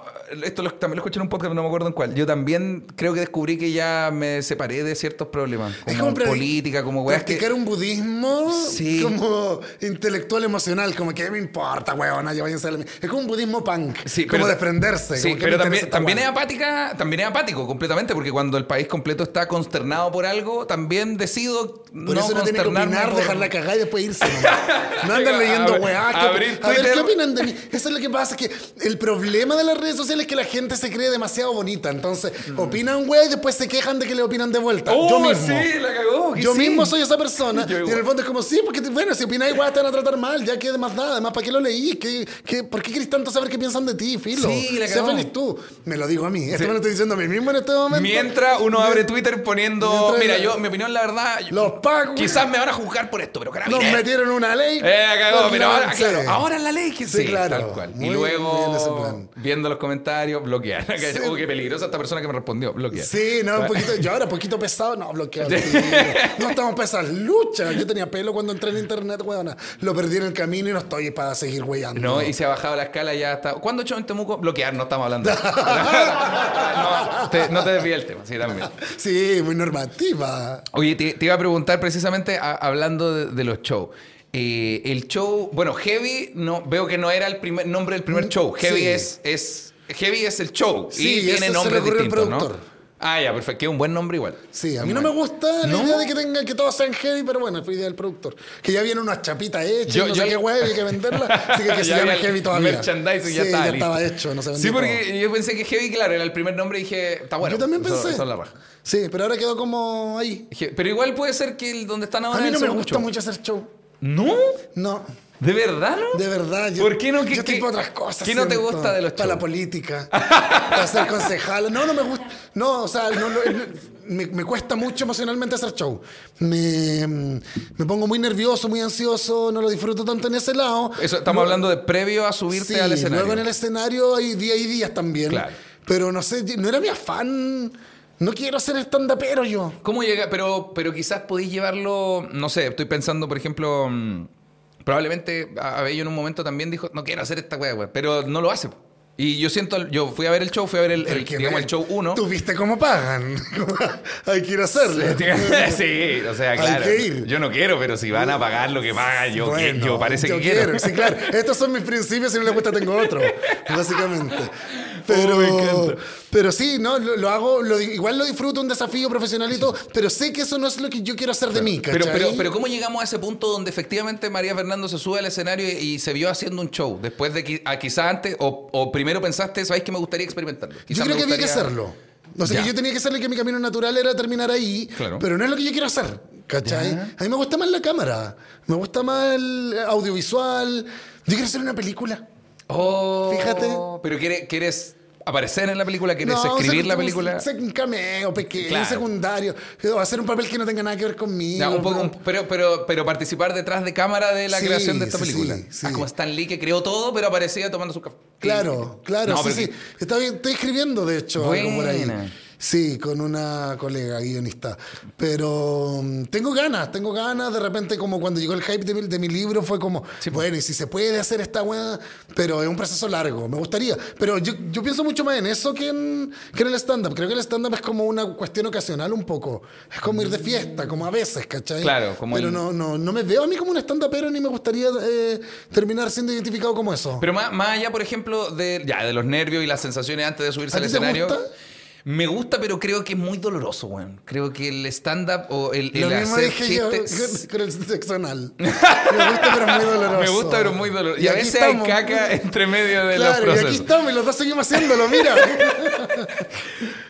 S1: esto lo- también lo escuché en un podcast, no me acuerdo en cuál. Yo también creo que descubrí que ya me separé de ciertos problemas.
S2: Es
S1: Como, política, como que.
S2: Practicar un budismo
S1: Sí.
S2: como intelectual emocional, como que me importa, weona, ya váyanse a la mi-". Es como un budismo punk,
S1: Sí,
S2: como
S1: pero-
S2: desprenderse.
S1: Sí,
S2: como que
S1: pero también, también es
S2: weá.
S1: apática, también es apático completamente, porque cuando el país completo está consternado por algo, también decido
S2: Por
S1: no
S2: eso no tiene que opinar,
S1: por-
S2: dejarla cagar y después irse. No andan leyendo weá. A ver. ¿qué opinan de mí? Eso es lo que pasa, que el problema de las redes sociales es que la gente se cree demasiado bonita. Entonces, opinan weá y después se quejan de que le opinan de vuelta.
S1: Mm. ¡Oh,
S2: Yo mismo.
S1: sí, la cagó!
S2: Yo
S1: sí.
S2: mismo soy esa persona.
S1: Yo
S2: y en el fondo es como, sí, porque bueno, si opináis igual te van a tratar mal, ya que más nada. Además, ¿para qué lo leí? ¿Qué, qué, ¿Por qué querés tanto saber qué piensan de ti, Filo?
S1: Sí, la
S2: sé
S1: cagó.
S2: feliz tú. Me lo digo a mí. Esto
S1: Sí.
S2: me lo estoy diciendo a mí mismo en este momento.
S1: Mientras uno abre Twitter poniendo,
S2: Mientras-
S1: mira, yo, mi opinión, la verdad,
S2: Los
S1: quizás me van a juzgar por esto, pero
S2: Nos
S1: carabineros.
S2: metieron una ley.
S1: Eh, cagó, pero ahora,
S2: sí.
S1: claro, ahora es la ley que sí,
S2: claro.
S1: tal cual.
S2: Muy
S1: y luego, viendo los comentarios, bloquear.
S2: Sí.
S1: Uy, qué peligrosa esta persona que me respondió, bloquear.
S2: Sí, no, un poquito. Yo ahora, poquito pesado, no, tiro. No estamos para esas luchas. Yo tenía pelo cuando entré en internet, weona. Lo perdí en el camino y no estoy para seguir weyando.
S1: No, y se ha bajado la escala ya está. ¿Cuándo echó en Temuco? Bloquear, no estamos hablando. no, te, no te desvíes el tema, sí, también.
S2: Sí, muy normativa.
S1: Oye, te, te iba a preguntar precisamente a- hablando de, de los shows. Eh, el show, bueno, Heavy, no, veo que no era el primer nombre del primer show. Heavy
S2: Mm, Sí.
S1: es, es, Heavy es el show
S2: Sí,
S1: y tiene
S2: al
S1: distintos, ¿no? Ah, ya, perfecto. Que es un buen nombre igual.
S2: Sí, a mí no me gusta la
S1: ¿No?
S2: idea de que tengan que todos sean heavy, pero bueno, fue idea del productor. Que ya vienen unas chapitas hechas,
S1: Yo-
S2: no
S1: yo-
S2: sé qué hueá, hay que venderla. Así que, que se
S1: Ya
S2: llame heavy todavía.
S1: merchandising, ya
S2: Sí, ya
S1: listo.
S2: estaba hecho, no se vendió
S1: Sí, porque
S2: todo.
S1: yo pensé que Heavy, claro, era el primer nombre y dije, está bueno.
S2: Yo también
S1: eso-
S2: pensé.
S1: eso es la raja.
S2: Sí, pero ahora quedó como ahí.
S1: Pero igual puede ser que el donde están ahora
S2: A mí no me gusta mucho hacer show.
S1: ¿No?
S2: No,
S1: ¿De verdad no?
S2: de verdad. Yo,
S1: ¿Por qué no? ¿Qué-
S2: yo estoy para otras cosas.
S1: qué no te
S2: siento.
S1: gusta de los
S2: Para la
S1: shows?
S2: política. para ser concejal. No, no me gusta. No, o sea, no, no, me, me cuesta mucho emocionalmente hacer show. Me, me pongo muy nervioso, muy ansioso, no lo disfruto tanto en ese lado.
S1: Eso, estamos
S2: No-
S1: hablando de previo a subirte
S2: Sí,
S1: al escenario.
S2: Luego en el escenario hay días y días también.
S1: Claro.
S2: Pero no sé, no era mi afán. No quiero ser stand-upero yo.
S1: ¿Cómo llega? Pero, pero quizás podéis llevarlo, no sé, estoy pensando, por ejemplo, mm, probablemente Abello en un momento también dijo, no quiero hacer esta weá", pero no lo hace. Y yo siento, yo fui a ver el show, fui a ver el,
S2: Pero
S1: digamos, el show 1.
S2: Tú viste cómo pagan. Hay que ir a hacerlo.
S1: sí, o sea,
S2: Hay
S1: claro.
S2: que ir.
S1: Yo no quiero, pero si van a pagar lo que pagan, yo,
S2: Bueno,
S1: yo parece
S2: yo
S1: que quiero.
S2: Sí, claro. Estos son mis principios y no les gusta tengo otro, básicamente.
S1: Oh,
S2: Pero,
S1: me encanta.
S2: pero sí, ¿no? Lo, lo hago, lo igual lo disfruto, un desafío profesional y todo, pero sé que eso no es lo que yo quiero hacer de mí,
S1: Pero,
S2: ¿cachai?
S1: pero, pero ¿cómo llegamos a ese punto donde efectivamente María Fernando se sube al escenario y, y se vio haciendo un show? Después de quizás antes, o, o primero pensaste, ¿sabéis que me gustaría experimentarlo?
S2: Yo creo que había que
S1: gustaría-
S2: hacerlo. O sea,
S1: Ya.
S2: que yo tenía que hacerle que mi camino natural era terminar ahí,
S1: Claro.
S2: pero no es lo que yo quiero hacer, ¿cachai?
S1: Ya.
S2: A mí me gusta más la cámara, me gusta más el audiovisual. Yo quiero hacer una película.
S1: Oh,
S2: Fíjate.
S1: Pero ¿quieres, quieres aparecer en la película? ¿Quieres
S2: No,
S1: escribir la película?
S2: un cameo pequeño,
S1: Claro.
S2: secundario, hacer un papel que no tenga nada que ver conmigo.
S1: Ya, un poco,
S2: pero-
S1: un- pero, pero, pero participar detrás de cámara de la
S2: Sí,
S1: creación de esta
S2: sí,
S1: película.
S2: sí.
S1: Ah, como Stan Lee que creó todo, pero aparecía tomando su café.
S2: Claro, claro,
S1: No,
S2: sí, sí. Está bien, estoy escribiendo, de hecho, algo por ahí. Sí, con una colega guionista. Pero mm, tengo ganas, tengo ganas. De repente, como cuando llegó el hype de mi, de mi libro, fue como,
S1: Sí,
S2: bueno, y si se puede hacer esta weá, pero es un proceso largo, me gustaría. Pero yo, yo pienso mucho más en eso que en, que en el stand-up. Creo que el stand-up es como una cuestión ocasional un poco. Es como ir de fiesta, como a veces, ¿cachai?
S1: Claro, como
S2: Pero
S1: el-
S2: no, no, no me veo a mí como un stand-upero ni me gustaría eh, terminar siendo identificado como eso.
S1: Pero más, más allá, por ejemplo, de, ya, de los nervios y las sensaciones antes de subirse
S2: ¿A
S1: al
S2: ti te
S1: escenario.
S2: gusta?
S1: Me gusta, pero creo que es muy doloroso, weón. Creo que el stand-up o el, el
S2: Lo mismo
S1: hacer
S2: dije yo
S1: chistes...
S2: con, con el sexo anal. Me gusta, pero es muy doloroso.
S1: Me gusta, pero muy doloroso. Y,
S2: Y
S1: a veces
S2: estamos.
S1: hay caca entre medio de los
S2: Claro, y
S1: procesos.
S2: aquí estamos y los dos seguimos haciéndolo, mira.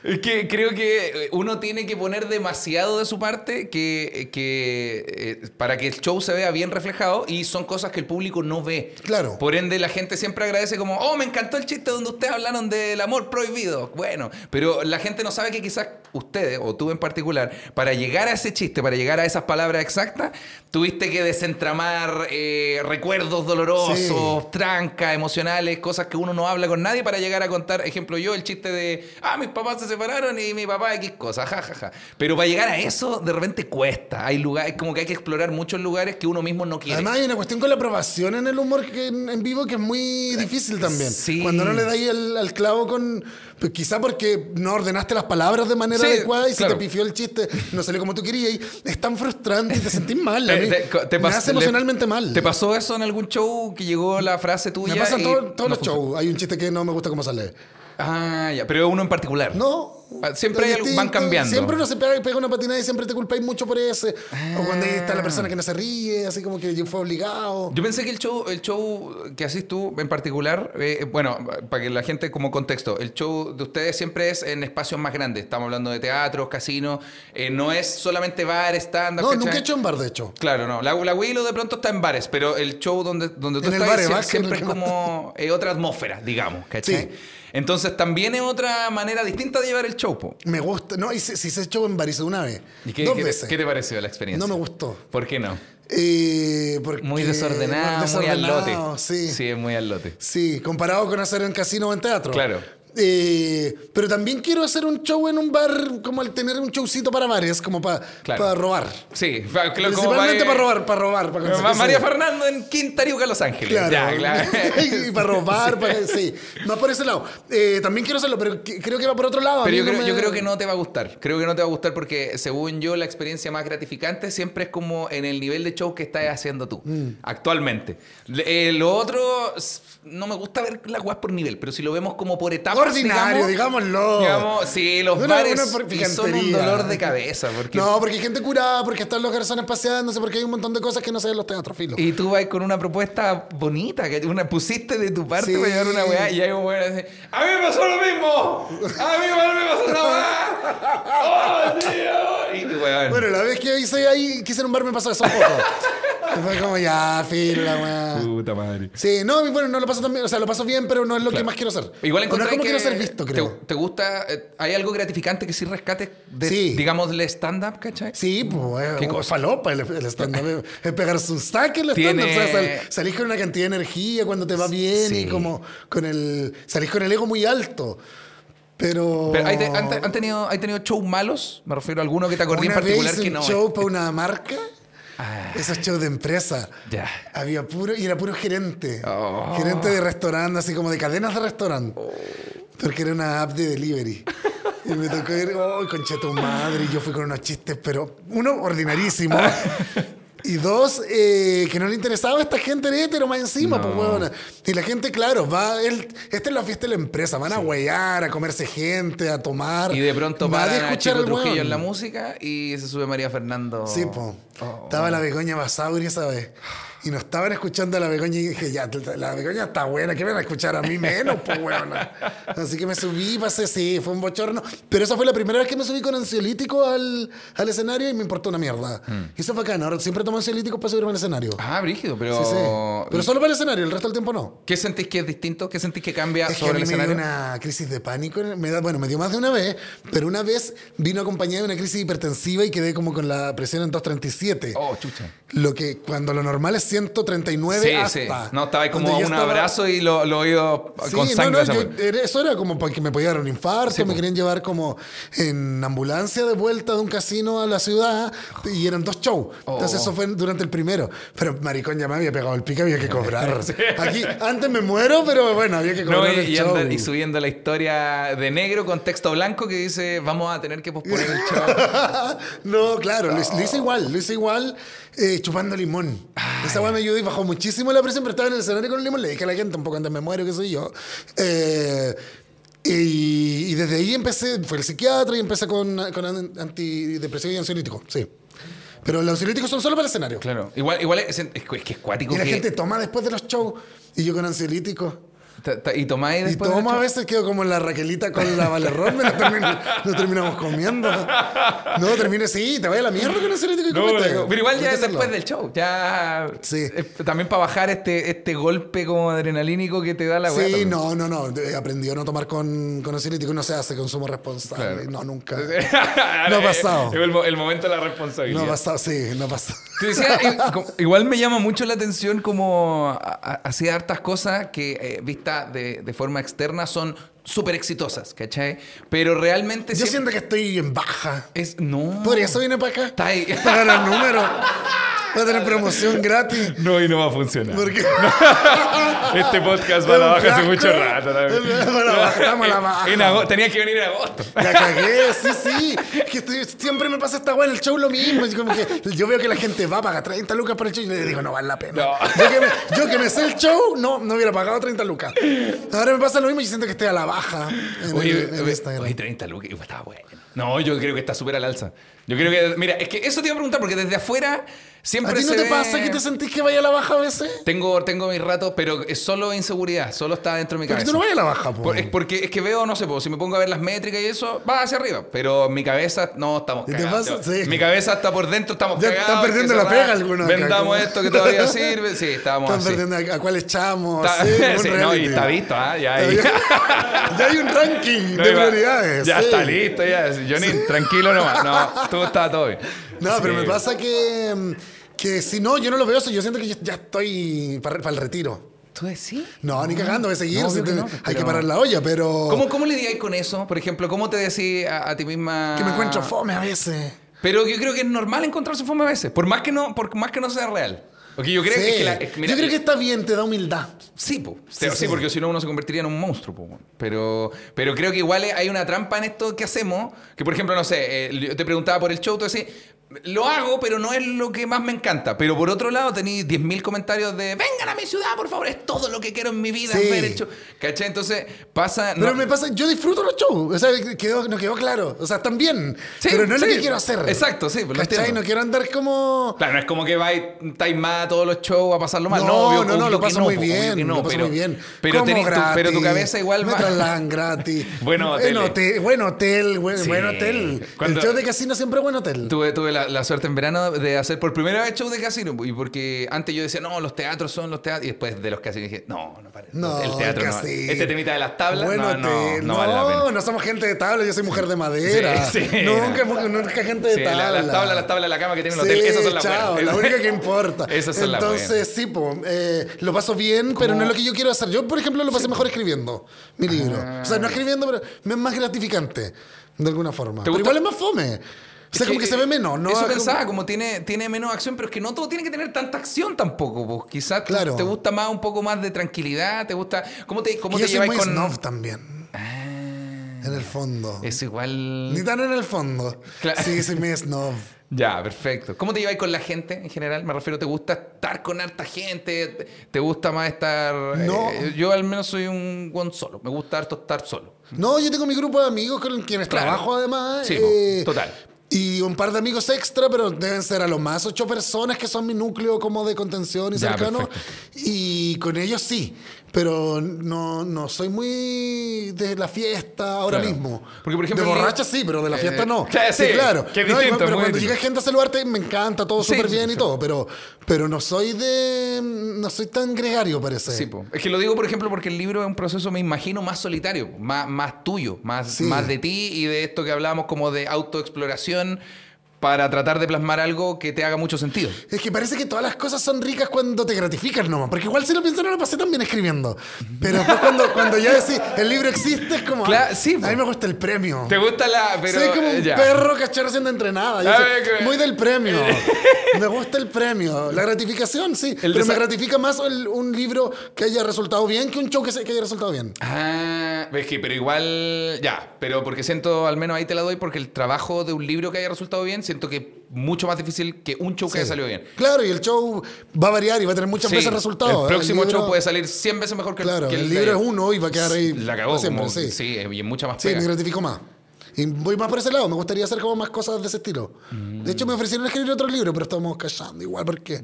S1: Es que creo que uno tiene que poner demasiado de su parte que, que, eh, para que el show se vea bien reflejado y son cosas que el público no ve.
S2: Claro.
S1: Por ende, la gente siempre agradece como, oh, me encantó el chiste donde ustedes hablaron del amor prohibido. Bueno, pero la gente no sabe que quizás ustedes, o tú en particular, para llegar a ese chiste, para llegar a esas palabras exactas, tuviste que desentramar eh, recuerdos dolorosos, trancas emocionales, cosas que uno no habla con nadie para llegar a contar, ejemplo yo, el chiste de, ah, mis papás se separaron y mi papá X cosa, jajaja. Ja, ja. Pero para llegar a eso, de repente cuesta. Hay lugares, como que hay que explorar muchos lugares que uno mismo no quiere.
S2: Además hay una cuestión con la aprobación en el humor que en, en vivo que es muy difícil también.
S1: Sí.
S2: Cuando no le dais el- clavo con... pues quizá porque no ordenaste las palabras de manera
S1: Sí,
S2: adecuada y
S1: claro.
S2: se te pifió el chiste, no salió como tú querías y es tan frustrante y te sentís mal.
S1: Te- te- te
S2: me hace
S1: le-
S2: emocionalmente mal.
S1: ¿Te pasó eso en algún show que llegó la frase tuya?
S2: Me pasa en todo- todos
S1: no
S2: los shows. Hay un chiste que no me gusta cómo sale.
S1: Ah, ya, pero uno en particular.
S2: No,
S1: Siempre hay algo- van cambiando.
S2: Siempre uno se pega, pega una patinada y siempre te culpáis mucho por ese. O cuando ahí está la persona que no se ríe, así como que fue obligado.
S1: Yo pensé que el show, el show que haces tú en particular, eh, bueno, para que la gente como contexto, el show de ustedes siempre es en espacios más grandes. Estamos hablando de teatros, casinos, eh, no es solamente bar, stand-up.
S2: No,
S1: ¿cachai?
S2: nunca he hecho en bar, de hecho.
S1: Claro, no. La, la Willow de pronto está en bares, pero el show donde, donde tú
S2: En el
S1: estás siempre es como eh, otra atmósfera, digamos, ¿cachai?
S2: Sí.
S1: Entonces también es otra manera distinta de llevar el show, po.
S2: Me gusta. No, y si, si se echó en bar, hice una vez.
S1: ¿Y qué,
S2: dos
S1: qué-
S2: veces.
S1: qué te pareció la experiencia?
S2: No me gustó.
S1: ¿Por qué no?
S2: Eh, porque-
S1: Muy desordenado, muy, al lote.
S2: desordenado, Sí.
S1: sí, es muy al lote.
S2: Sí, comparado con hacer en casino o en teatro.
S1: Claro.
S2: Eh, pero también quiero hacer un show en un bar, como el tener un showcito para bares, como para
S1: Claro.
S2: robar.
S1: Sí, claro,
S2: Principalmente para robar, para robar. Para conseguir-
S1: María. Fernando en Quintariuca, Los Ángeles.
S2: Claro.
S1: Ya, claro.
S2: y para robar, para, sí. Más por ese lado. Eh, también quiero hacerlo, pero creo que va por otro lado.
S1: Pero yo
S2: no
S1: creo,
S2: me-
S1: yo creo que no te va a gustar. Creo que no te va a gustar porque, según yo, la experiencia más gratificante siempre es como en el nivel de show que estás haciendo tú,
S2: Mm.
S1: actualmente. Eh, lo otro, no me gusta ver las guas por nivel, pero si lo vemos como por etapas.
S2: Ordinario,
S1: digamos,
S2: digámoslo.
S1: digamos, sí, los
S2: Una-
S1: bares
S2: una
S1: son un dolor de cabeza. Porque
S2: No, porque hay gente curada, porque están los garzones paseándose, porque hay un montón de cosas que no se ven en los teatros, filo.
S1: Y tú vas con una propuesta bonita, que una pusiste de tu parte
S2: Sí.
S1: para llevar una weá y hay un weón así, ¡A mí me pasó lo mismo! ¡A mí me pasó una weá! ¡Oh, tío! Y weón.
S2: Bueno, la vez que hice ahí, quise en un bar me pasó eso un poco. Fue como, ya, filo, la weá.
S1: Puta madre.
S2: Sí, no, bueno, no lo paso tan bien, o sea, lo paso bien, pero no es lo
S1: Claro.
S2: que más quiero hacer.
S1: Igual
S2: O no
S1: encontré
S2: es como
S1: que
S2: quiero ser visto,
S1: te-
S2: creo.
S1: Te, gusta? eh, ¿Hay algo gratificante que sí rescates de,
S2: Sí.
S1: digamos, el stand-up, cachai?
S2: Sí, pues,
S1: ¿Qué
S2: es
S1: cosa?
S2: falopa el, el stand-up. es- pegarse un saque el
S1: Tiene-
S2: stand-up. O sea, sal- salís con una cantidad de energía cuando te va bien
S1: Sí.
S2: y como con el. Salís con el ego muy alto. Pero.
S1: Pero ¿hay, te- han, te- han tenido, ¿hay tenido shows malos? Me refiero a alguno que te acordé en
S2: una
S1: particular
S2: vez
S1: que
S2: un
S1: no.
S2: show para una marca.
S1: Ah,
S2: Esos shows de empresa.
S1: Ya.
S2: Había puro, y era puro gerente.
S1: Oh.
S2: Gerente de restaurante, así como de cadenas de restaurante. Porque era una app de delivery. Y me tocó ir, oh, concha tu madre. Y yo fui con unos chistes, pero uno, ordinarísimo. Y dos, eh, que no le interesaba a esta gente hétero más encima,
S1: No.
S2: pues, huevona. Y la gente, claro, va. Él, esta es la fiesta de la empresa. Van a huear, a comerse gente, a tomar.
S1: Y de pronto paran a
S2: escuchar al
S1: Trujillo en la música y se sube María Fernando.
S2: Sí, po.
S1: Oh.
S2: Estaba la Begoña Basauri esa vez. Y nos estaban escuchando a la Begoña y dije, ya, la Begoña está buena, ¿qué me van a escuchar a mí menos, pues, weona? Así que me subí, pasé, sí, fue un bochorno. Pero esa fue la primera vez que me subí con ansiolítico al, al escenario y me importó una mierda. Y eso fue bacán. Ahora siempre tomo ansiolíticos para subirme al escenario.
S1: Mm. Ah, brígido, pero...
S2: Sí, sí. Pero solo para el escenario, el resto del tiempo no.
S1: ¿Qué sentís que es distinto? ¿Qué sentís que cambia
S2: Es que a
S1: sobre
S2: mí
S1: el
S2: me dio
S1: escenario?
S2: una crisis de pánico. Me da, bueno, me dio más de una vez, pero una vez vino acompañada de una crisis hipertensiva y quedé como con la presión en 237.
S1: Oh, chucha.
S2: Lo que cuando lo normal es 139
S1: Sí,
S2: hasta.
S1: sí. No, estaba ahí como un
S2: estaba-
S1: abrazo y lo, lo oído
S2: Sí,
S1: con sangre.
S2: no, yo- era- eso era como para que me podía dar un infarto, me querían llevar como en ambulancia de vuelta de un casino a la ciudad y eran dos shows. Entonces
S1: Oh.
S2: eso fue durante el primero. Pero maricón ya me había pegado el pique, había que cobrar. Aquí, antes me muero, pero bueno, había que cobrar
S1: No,
S2: el
S1: y, y
S2: show.
S1: andar- y subiendo la historia de negro con texto blanco que dice vamos a tener que posponer el show.
S2: no, claro, lo, hice- lo hice igual, lo hice igual eh, chupando limón. Esa weá me ayudó y bajó muchísimo la presión, pero estaba en el escenario con el limón, le dije a la gente un poco antes me muero, qué soy yo. Eh, y, y desde ahí empecé, fue el psiquiatra y empecé con, con an- antidepresivo y ansiolítico, sí. Pero los ansiolíticos son solo para el escenario.
S1: Claro. Igual, igual es, es que es cuático
S2: Y la
S1: que-
S2: gente toma después de los shows y yo con ansiolíticos.
S1: Y tomáis
S2: Y
S1: después.
S2: tomo
S1: del
S2: a veces quedo como la Raquelita con la Valerrón, me lo, termino- lo terminamos comiendo. No, termine, sí, te vaya a la mierda con ansiolítico y
S1: No, pero igual ya
S2: que
S1: es después del show. Ya.
S2: Sí.
S1: eh, También para bajar este, este golpe como adrenalínico que te da la weá.
S2: Sí,
S1: también.
S2: no, no, no. He aprendido a no tomar con, con ansiolítico. No se hace consumo responsable.
S1: Claro.
S2: No, nunca. No ha pasado.
S1: El, mo- el momento de la
S2: No
S1: responsabilidad.
S2: ha pasado, sí, no ha pasado.
S1: Te decía, i- co- igual me llama mucho la atención como hacía hartas cosas que eh, de, de forma externa son súper exitosas, ¿cachai? Pero realmente
S2: Yo
S1: siempre
S2: siento que estoy en baja.
S1: es... No.
S2: Por eso vine para acá.
S1: Está ahí.
S2: Para los números. Va a tener promoción gratis.
S1: No, y no va a funcionar.
S2: Porque
S1: Este podcast va a la baja hace mucho rato. también.
S2: Va a la baja, estamos a la baja.
S1: En tenía que venir en agosto.
S2: La cagué, sí, sí. Que estoy- siempre me pasa esta weá en el show lo mismo. Es como que yo veo que la gente va a pagar 30 lucas por el show y le digo, no vale la pena.
S1: No.
S2: Yo, que me, yo que me sé el show, no, no hubiera pagado 30 lucas. Ahora me pasa lo mismo y siento que estoy a la baja en,
S1: Oye,
S2: el- en
S1: oye,
S2: Instagram.
S1: oye, 30 lucas, estaba bueno. No, yo creo que está súper al alza. Yo creo que, mira, es que eso te iba a preguntar, porque desde afuera siempre
S2: ¿A ti no
S1: se
S2: te
S1: ve-
S2: pasa que te sentís que vaya a la baja a veces?
S1: Tengo, tengo mis ratos, pero es solo inseguridad, solo está dentro de mi
S2: Porque
S1: cabeza.
S2: tú no vayas a la baja, po.
S1: Por- es porque es que veo, no sé, pues, si me pongo a ver las métricas y eso, va hacia arriba. Pero mi cabeza, no, estamos
S2: ¿Y te
S1: cagados.
S2: pasa? Sí.
S1: Mi cabeza está por dentro, estamos
S2: Ya
S1: cagados.
S2: están perdiendo
S1: que
S2: la
S1: se
S2: pega
S1: va.
S2: algunos acá,
S1: Vendamos
S2: como-
S1: esto que todavía sirve. Sí, estábamos
S2: Están
S1: así.
S2: perdiendo a, a cuál echamos.
S1: Está-
S2: sí, un
S1: sí, no, y
S2: reality.
S1: está visto, ¿ah? Ya, ahí.
S2: ya hay un ranking
S1: No,
S2: de
S1: iba-
S2: prioridades.
S1: Ya
S2: sí.
S1: está listo, ya. Johnny, tranquilo nomás. No, todo está todo bien.
S2: No, pero me pasa que, mm, que si no, yo no lo veo eso. Yo siento que ya- estoy para, para el retiro.
S1: ¿Tú decís?
S2: No, ni cagando, voy a seguir.
S1: No,
S2: si te-
S1: no,
S2: hay
S1: pero-
S2: que parar la olla, pero.
S1: ¿Cómo, ¿Cómo lidiáis con eso? Por ejemplo, ¿cómo te decís a, a ti misma?
S2: Que me encuentro fome a veces.
S1: Pero yo creo que es normal encontrarse fome a veces, por más que no, por más que no sea real. Porque yo creo
S2: Sí.
S1: que, es que la- es que mira,
S2: yo creo que está bien, te da humildad.
S1: Sí, po.
S2: Sí,
S1: sí,
S2: sí.
S1: porque si no uno se convertiría en un monstruo. po. Pero, pero creo que igual hay una trampa en esto que hacemos. Que por ejemplo, no sé, eh, yo te preguntaba por el show, tú decís, lo hago, pero no es lo que más me encanta. Pero por otro lado, tenéis 10.000 comentarios de, vengan a mi ciudad, por favor, es todo lo que quiero en mi vida,
S2: Sí.
S1: ver el show. ¿Cachai? Entonces pasa...
S2: Pero
S1: no-
S2: me pasa, yo disfruto los shows. O sea, quedó, no quedó claro. O sea, están bien.
S1: Sí,
S2: pero no es lo
S1: sí.
S2: que quiero hacer.
S1: Exacto, sí, lo
S2: ¿Cachai?
S1: entiendo.
S2: No quiero andar como.
S1: Claro, no es como que vais más a todos los shows a pasarlo mal.
S2: No,
S1: No, obvio-
S2: no, no, lo paso muy bien. lo paso
S1: pero,
S2: muy bien.
S1: Pero, tenés tu-
S2: gratis,
S1: pero tu cabeza igual
S2: me
S1: va.
S2: gratis.
S1: Buen
S2: En
S1: hotel.
S2: buen hotel, buen, hotel. El show de casino siempre buen hotel.
S1: Tuve, tuve la, la suerte en verano de hacer por primera vez show de casino. Y porque antes yo decía, no, los teatros son los teatros. Y después de los casinos dije, no, no pare.
S2: No,
S1: el teatro no.
S2: casino.
S1: Este temita de las tablas,
S2: Buen
S1: no, no, no vale la pena.
S2: no somos gente de tabla, yo soy mujer de madera.
S1: Sí, sí,
S2: nunca,
S1: no.
S2: nunca gente de
S1: Sí,
S2: tabla.
S1: la- las tablas, las tablas de la cama que tiene el hotel, esas son las
S2: chao,
S1: buenas.
S2: la única que importa.
S1: Esas son las
S2: Entonces,
S1: buenas.
S2: sí, po, eh, lo paso bien, pero no es lo que yo quiero hacer. Yo, por ejemplo, lo pasé mejor escribiendo mi libro. O sea, no escribiendo, pero me es más gratificante, de alguna forma. Pero igual es más fome. O sea, como que se ve menos, ¿no?
S1: Eso pensaba, como tiene, tiene menos acción, pero es que no todo tiene que tener tanta acción tampoco. Pues. Quizás
S2: Claro.
S1: te gusta más un poco más de tranquilidad, te gusta... ¿Cómo te, cómo
S2: Y
S1: te
S2: yo soy muy
S1: con...?
S2: snob también,
S1: Ah,
S2: en el fondo.
S1: es igual...
S2: Ni tan en el fondo.
S1: Claro.
S2: Sí, soy muy snob.
S1: Ya, perfecto. ¿Cómo te lleváis con la gente en general? Me refiero, ¿te gusta estar con harta gente? ¿Te- ¿Te gusta más estar...?
S2: No.
S1: eh, yo al menos soy un guan solo. Me gusta harto estar solo.
S2: No, yo tengo mi grupo de amigos con quienes
S1: Claro.
S2: trabajo además.
S1: Sí,
S2: eh,
S1: total.
S2: Y un par de amigos extra, pero deben ser a lo más ocho personas que son mi núcleo como de contención y
S1: Ya,
S2: cercano.
S1: perfecto.
S2: Y con ellos sí, pero no, no soy muy de la fiesta ahora
S1: Claro.
S2: mismo.
S1: Porque, por ejemplo,
S2: de borracha sí, pero de la
S1: Eh,
S2: fiesta no.
S1: claro, sí,
S2: claro.
S1: que es
S2: No,
S1: distinto,
S2: pero cuando llega gente a saludarte me encanta, todo
S1: Sí,
S2: súper
S1: sí,
S2: bien y
S1: sí.
S2: todo, pero, pero no soy de... No soy tan gregario, parece.
S1: Sí, po. es que lo digo, por ejemplo, porque el libro es un proceso, me imagino, más solitario, más, más tuyo, más,
S2: Sí.
S1: más de ti y de esto que hablábamos como de autoexploración para tratar de plasmar algo que te haga mucho sentido.
S2: Es que parece que todas las cosas son ricas cuando te gratifican nomás. Porque igual si lo pienso no lo pasé tan bien escribiendo. Pero después cuando, cuando ya decís, el libro existe, es como...
S1: Claro,
S2: ah,
S1: sí,
S2: a mí me gusta el premio.
S1: ¿Te gusta la...? Pero,
S2: Soy como un
S1: ya.
S2: perro cachorro siendo entrenada. Yo soy
S1: que-
S2: muy del premio. me gusta el premio. La gratificación, sí.
S1: El
S2: pero me gratifica más el- un libro que haya resultado bien que un show que, se- que haya resultado bien.
S1: Ah, es que, pero igual, ya, pero porque siento, al menos ahí te la doy, porque el trabajo de un libro que haya resultado bien, siento que mucho más difícil que un show que
S2: Sí.
S1: haya salido bien.
S2: Claro, y el show va a variar y va a tener muchas
S1: Sí,
S2: veces resultados.
S1: El próximo
S2: libro-
S1: show puede salir 100 veces mejor que,
S2: Claro,
S1: que
S2: el
S1: de
S2: libro es uno y va a quedar ahí
S1: La cagó,
S2: siempre,
S1: como-
S2: sí.
S1: sí, y en mucha más
S2: Sí,
S1: pega.
S2: me gratifico más. Y voy más por ese lado. Me gustaría hacer como más cosas de ese estilo. De hecho, me ofrecieron escribir otro libro, pero estamos callando igual porque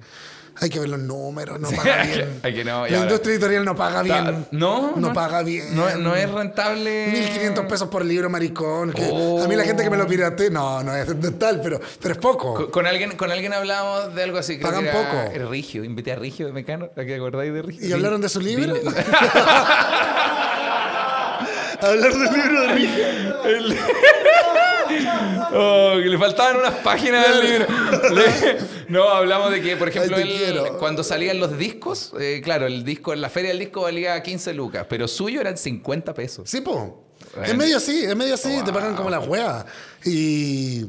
S2: hay que ver los números, no paga
S1: que-
S2: bien.
S1: hay que no, y
S2: La
S1: ahora-
S2: industria editorial no paga
S1: Ta-
S2: bien.
S1: No,
S2: No paga bien.
S1: No, no es rentable.
S2: 1500 pesos por libro, maricón. que
S1: Oh.
S2: A mí la gente que me lo pirate, no, no es tal, pero, pero es poco.
S1: Con, con alguien, con alguien hablábamos de algo así. Creo
S2: Pagan
S1: que era-
S2: poco.
S1: Rigio. Invité a Rigio de Mecano. ¿A qué acordáis de Rigio?
S2: ¿Y hablaron de su libro? Hablar del libro de Ricky.
S1: Oh, que le faltaban unas páginas del libro. Le- no, hablamos de que, por ejemplo,
S2: Ay,
S1: él, cuando salían los discos, eh, claro, el disco en la feria del disco valía 15 lucas, pero suyo eran 50 pesos.
S2: Sí, po. Es medio así, es medio así, te pagan como la wea. Y...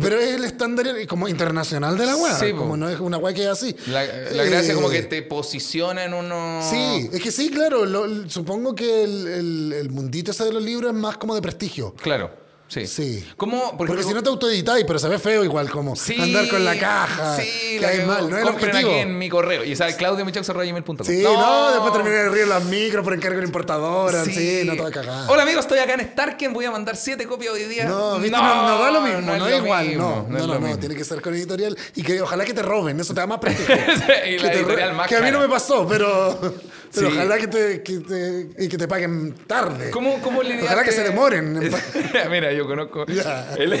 S2: Pero es el estándar como internacional de la wea.
S1: Sí, po.
S2: como no es una wea que es así.
S1: La, la gracia
S2: Eh,
S1: como que te posiciona en uno...
S2: Sí, es que sí, claro. lo- supongo que el, el- el mundito ese de los libros es más como de prestigio.
S1: Claro, sí.
S2: Sí.
S1: ¿Cómo? Por
S2: Porque si no te autoeditáis, pero se ve feo igual como
S1: Sí,
S2: andar con la caja.
S1: Sí,
S2: que hay
S1: que
S2: mal, no es el objetivo.
S1: aquí en mi correo. Y sabe, claudio.michox.com.
S2: Sí, no. después terminé de río las micros por encargo de la importadora. Sí, no toda cagada.
S1: Hola amigos, estoy acá en Starken. Voy a mandar siete copias hoy día.
S2: No, ¿viste? No, no da lo mismo, no, es
S1: lo
S2: igual,
S1: mismo,
S2: no, no,
S1: es
S2: no, no, tiene que ser con editorial y que ojalá que te roben, eso te da más prestigio.
S1: Y
S2: que,
S1: la editorial más
S2: que a mí no me pasó, pero, pero
S1: Sí.
S2: ojalá que te, que te, y que te paguen tarde.
S1: ¿Cómo, cómo lidiaste?
S2: Ojalá que se demoren.
S1: Mira, yo conozco. El-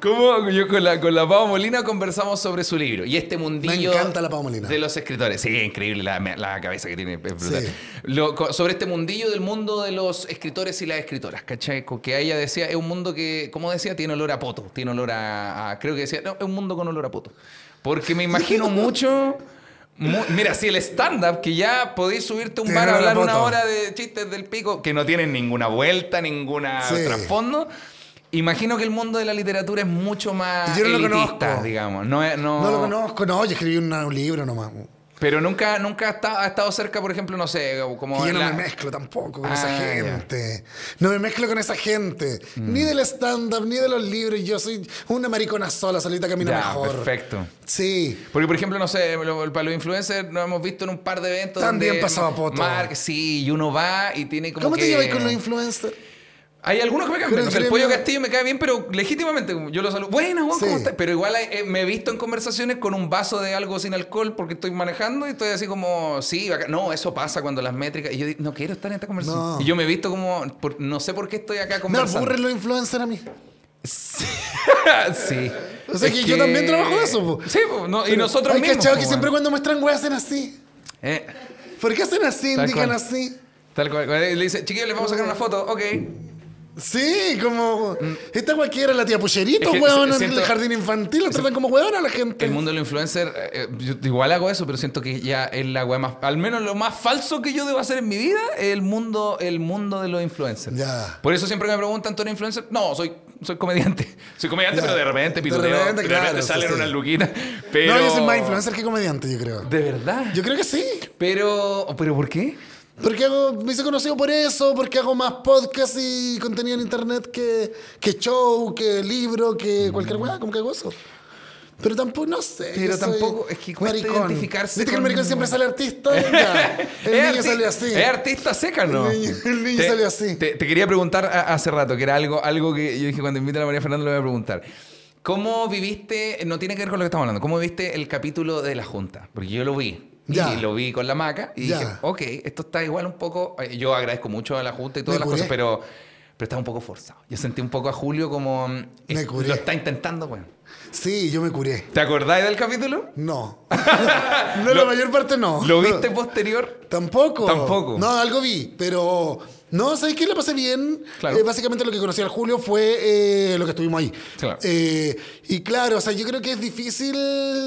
S1: ¿Cómo yo con la, con la Pau Molina conversamos sobre su libro y este mundillo
S2: Me encanta la Pau Molina.
S1: de los escritores? Sí, increíble la, la cabeza que tiene. es brutal.
S2: Sí.
S1: Lo- sobre este mundillo del mundo de los escritores y las escritoras, ¿cachai? Que ella decía, es un mundo que, como decía, tiene olor a poto, tiene olor a, a- creo que decía, no, es un mundo con olor a poto. Porque me imagino mucho... Mira, si el stand-up, que ya podéis subirte a un bar a hablar una hora de chistes del pico que no tienen ninguna vuelta, ninguna
S2: Sí.
S1: trasfondo. Imagino que el mundo de la literatura es mucho más
S2: Yo no lo conozco.
S1: digamos. No, no,
S2: No lo conozco, no, yo escribí una- un libro nomás.
S1: Pero nunca, nunca ha estado, cerca, por ejemplo, no sé, como
S2: yo no
S1: la-
S2: me mezclo tampoco con
S1: Ah,
S2: esa gente. No me mezclo con esa gente.
S1: Mm.
S2: Ni del stand-up, ni de los libros. Yo soy una maricona sola, solita camina
S1: Ya,
S2: mejor.
S1: perfecto.
S2: Sí.
S1: Porque, por ejemplo, no sé, lo- para los influencers nos hemos visto en un par de eventos
S2: También
S1: donde
S2: pasaba poto.
S1: Mark, sí, y uno va y tiene como
S2: ¿Cómo
S1: que...
S2: te llevas con los influencers?
S1: Hay algunos que me caen bien. O sea, el pollo Castillo me cae bien, pero legítimamente yo lo saludo. Buenas, Juan, ¿cómo
S2: Sí.
S1: estás? Pero igual eh, me he visto en conversaciones con un vaso de algo sin alcohol porque estoy manejando y estoy así como, sí, bacán. no, eso pasa cuando las métricas. Y yo digo, no quiero estar en esta conversación.
S2: No.
S1: Y yo me he visto como, por- no sé por qué estoy acá
S2: Me
S1: conversando.
S2: aburren los influencers a mí.
S1: sí.
S2: O sea
S1: Es
S2: que, yo también trabajo eso. po.
S1: Sí, po, no, y nosotros
S2: hay
S1: mismos.
S2: cachado que siempre cuando muestran weas hacen así.
S1: Eh,
S2: ¿Por qué hacen así?
S1: Tal
S2: Indican
S1: cual.
S2: así.
S1: tal cual. Le dice, chiquillos, les vamos a sacar una foto. Ok.
S2: Sí, como. Esta cualquiera, la tía Pucherito,
S1: Mm. Es que
S2: weón, en el jardín infantil, la tratan como weón a la gente.
S1: El mundo de los influencers, eh, eh, yo igual hago eso, pero siento que ya es la weá más, al menos lo más falso que yo debo hacer en mi vida, es el mundo, el mundo de los influencers.
S2: Ya.
S1: Por eso siempre que me preguntan, ¿tú eres influencer? No, soy, soy comediante. Soy comediante,
S2: Ya.
S1: pero de repente
S2: De
S1: pituteo,
S2: repente,
S1: de
S2: claro,
S1: repente
S2: sí,
S1: salen
S2: sí.
S1: unas luquitas. Pero...
S2: No, yo soy más influencer que comediante, yo creo.
S1: De verdad.
S2: Yo creo que sí.
S1: Pero, ¿pero por qué?
S2: Porque hago, me hice conocido por eso, porque hago más podcast y contenido en internet que, que show, que libro, que cualquier weá, como que hago eso. Pero tampoco, no sé.
S1: Pero tampoco- es que cuesta
S2: maricón.
S1: identificarse
S2: ¿Viste que el
S1: con-
S2: maricón siempre sale artista? Ya. El niño
S1: arti-
S2: sale así.
S1: Es artista seca, ¿no?
S2: El niño- el niño
S1: te,
S2: salió así.
S1: Te, te quería preguntar a- hace rato, que era algo, algo que yo dije cuando invita a la María Fernanda le voy a preguntar. ¿Cómo viviste, no tiene que ver con lo que estamos hablando, cómo viviste el capítulo de la Junta? Porque yo lo vi.
S2: Ya.
S1: Y lo vi con la maca y
S2: Ya.
S1: dije, ok, esto está igual un poco. eh, Yo agradezco mucho a la Junta y todas
S2: Me
S1: las cosas, pero, pero está un poco forzado. Yo sentí un poco a Julio como. mm,
S2: Me curé.
S1: Lo está intentando, bueno.
S2: Sí, yo me curé.
S1: ¿Te acordáis del capítulo?
S2: No. no, la mayor parte no.
S1: ¿Lo viste posterior?
S2: Tampoco.
S1: Tampoco.
S2: No, algo vi, pero... No, ¿sabes qué? Le pasé bien.
S1: Claro.
S2: Eh, básicamente lo que conocí al Julio fue eh, lo que estuvimos ahí.
S1: Claro.
S2: Eh, y claro, o sea, yo creo que es difícil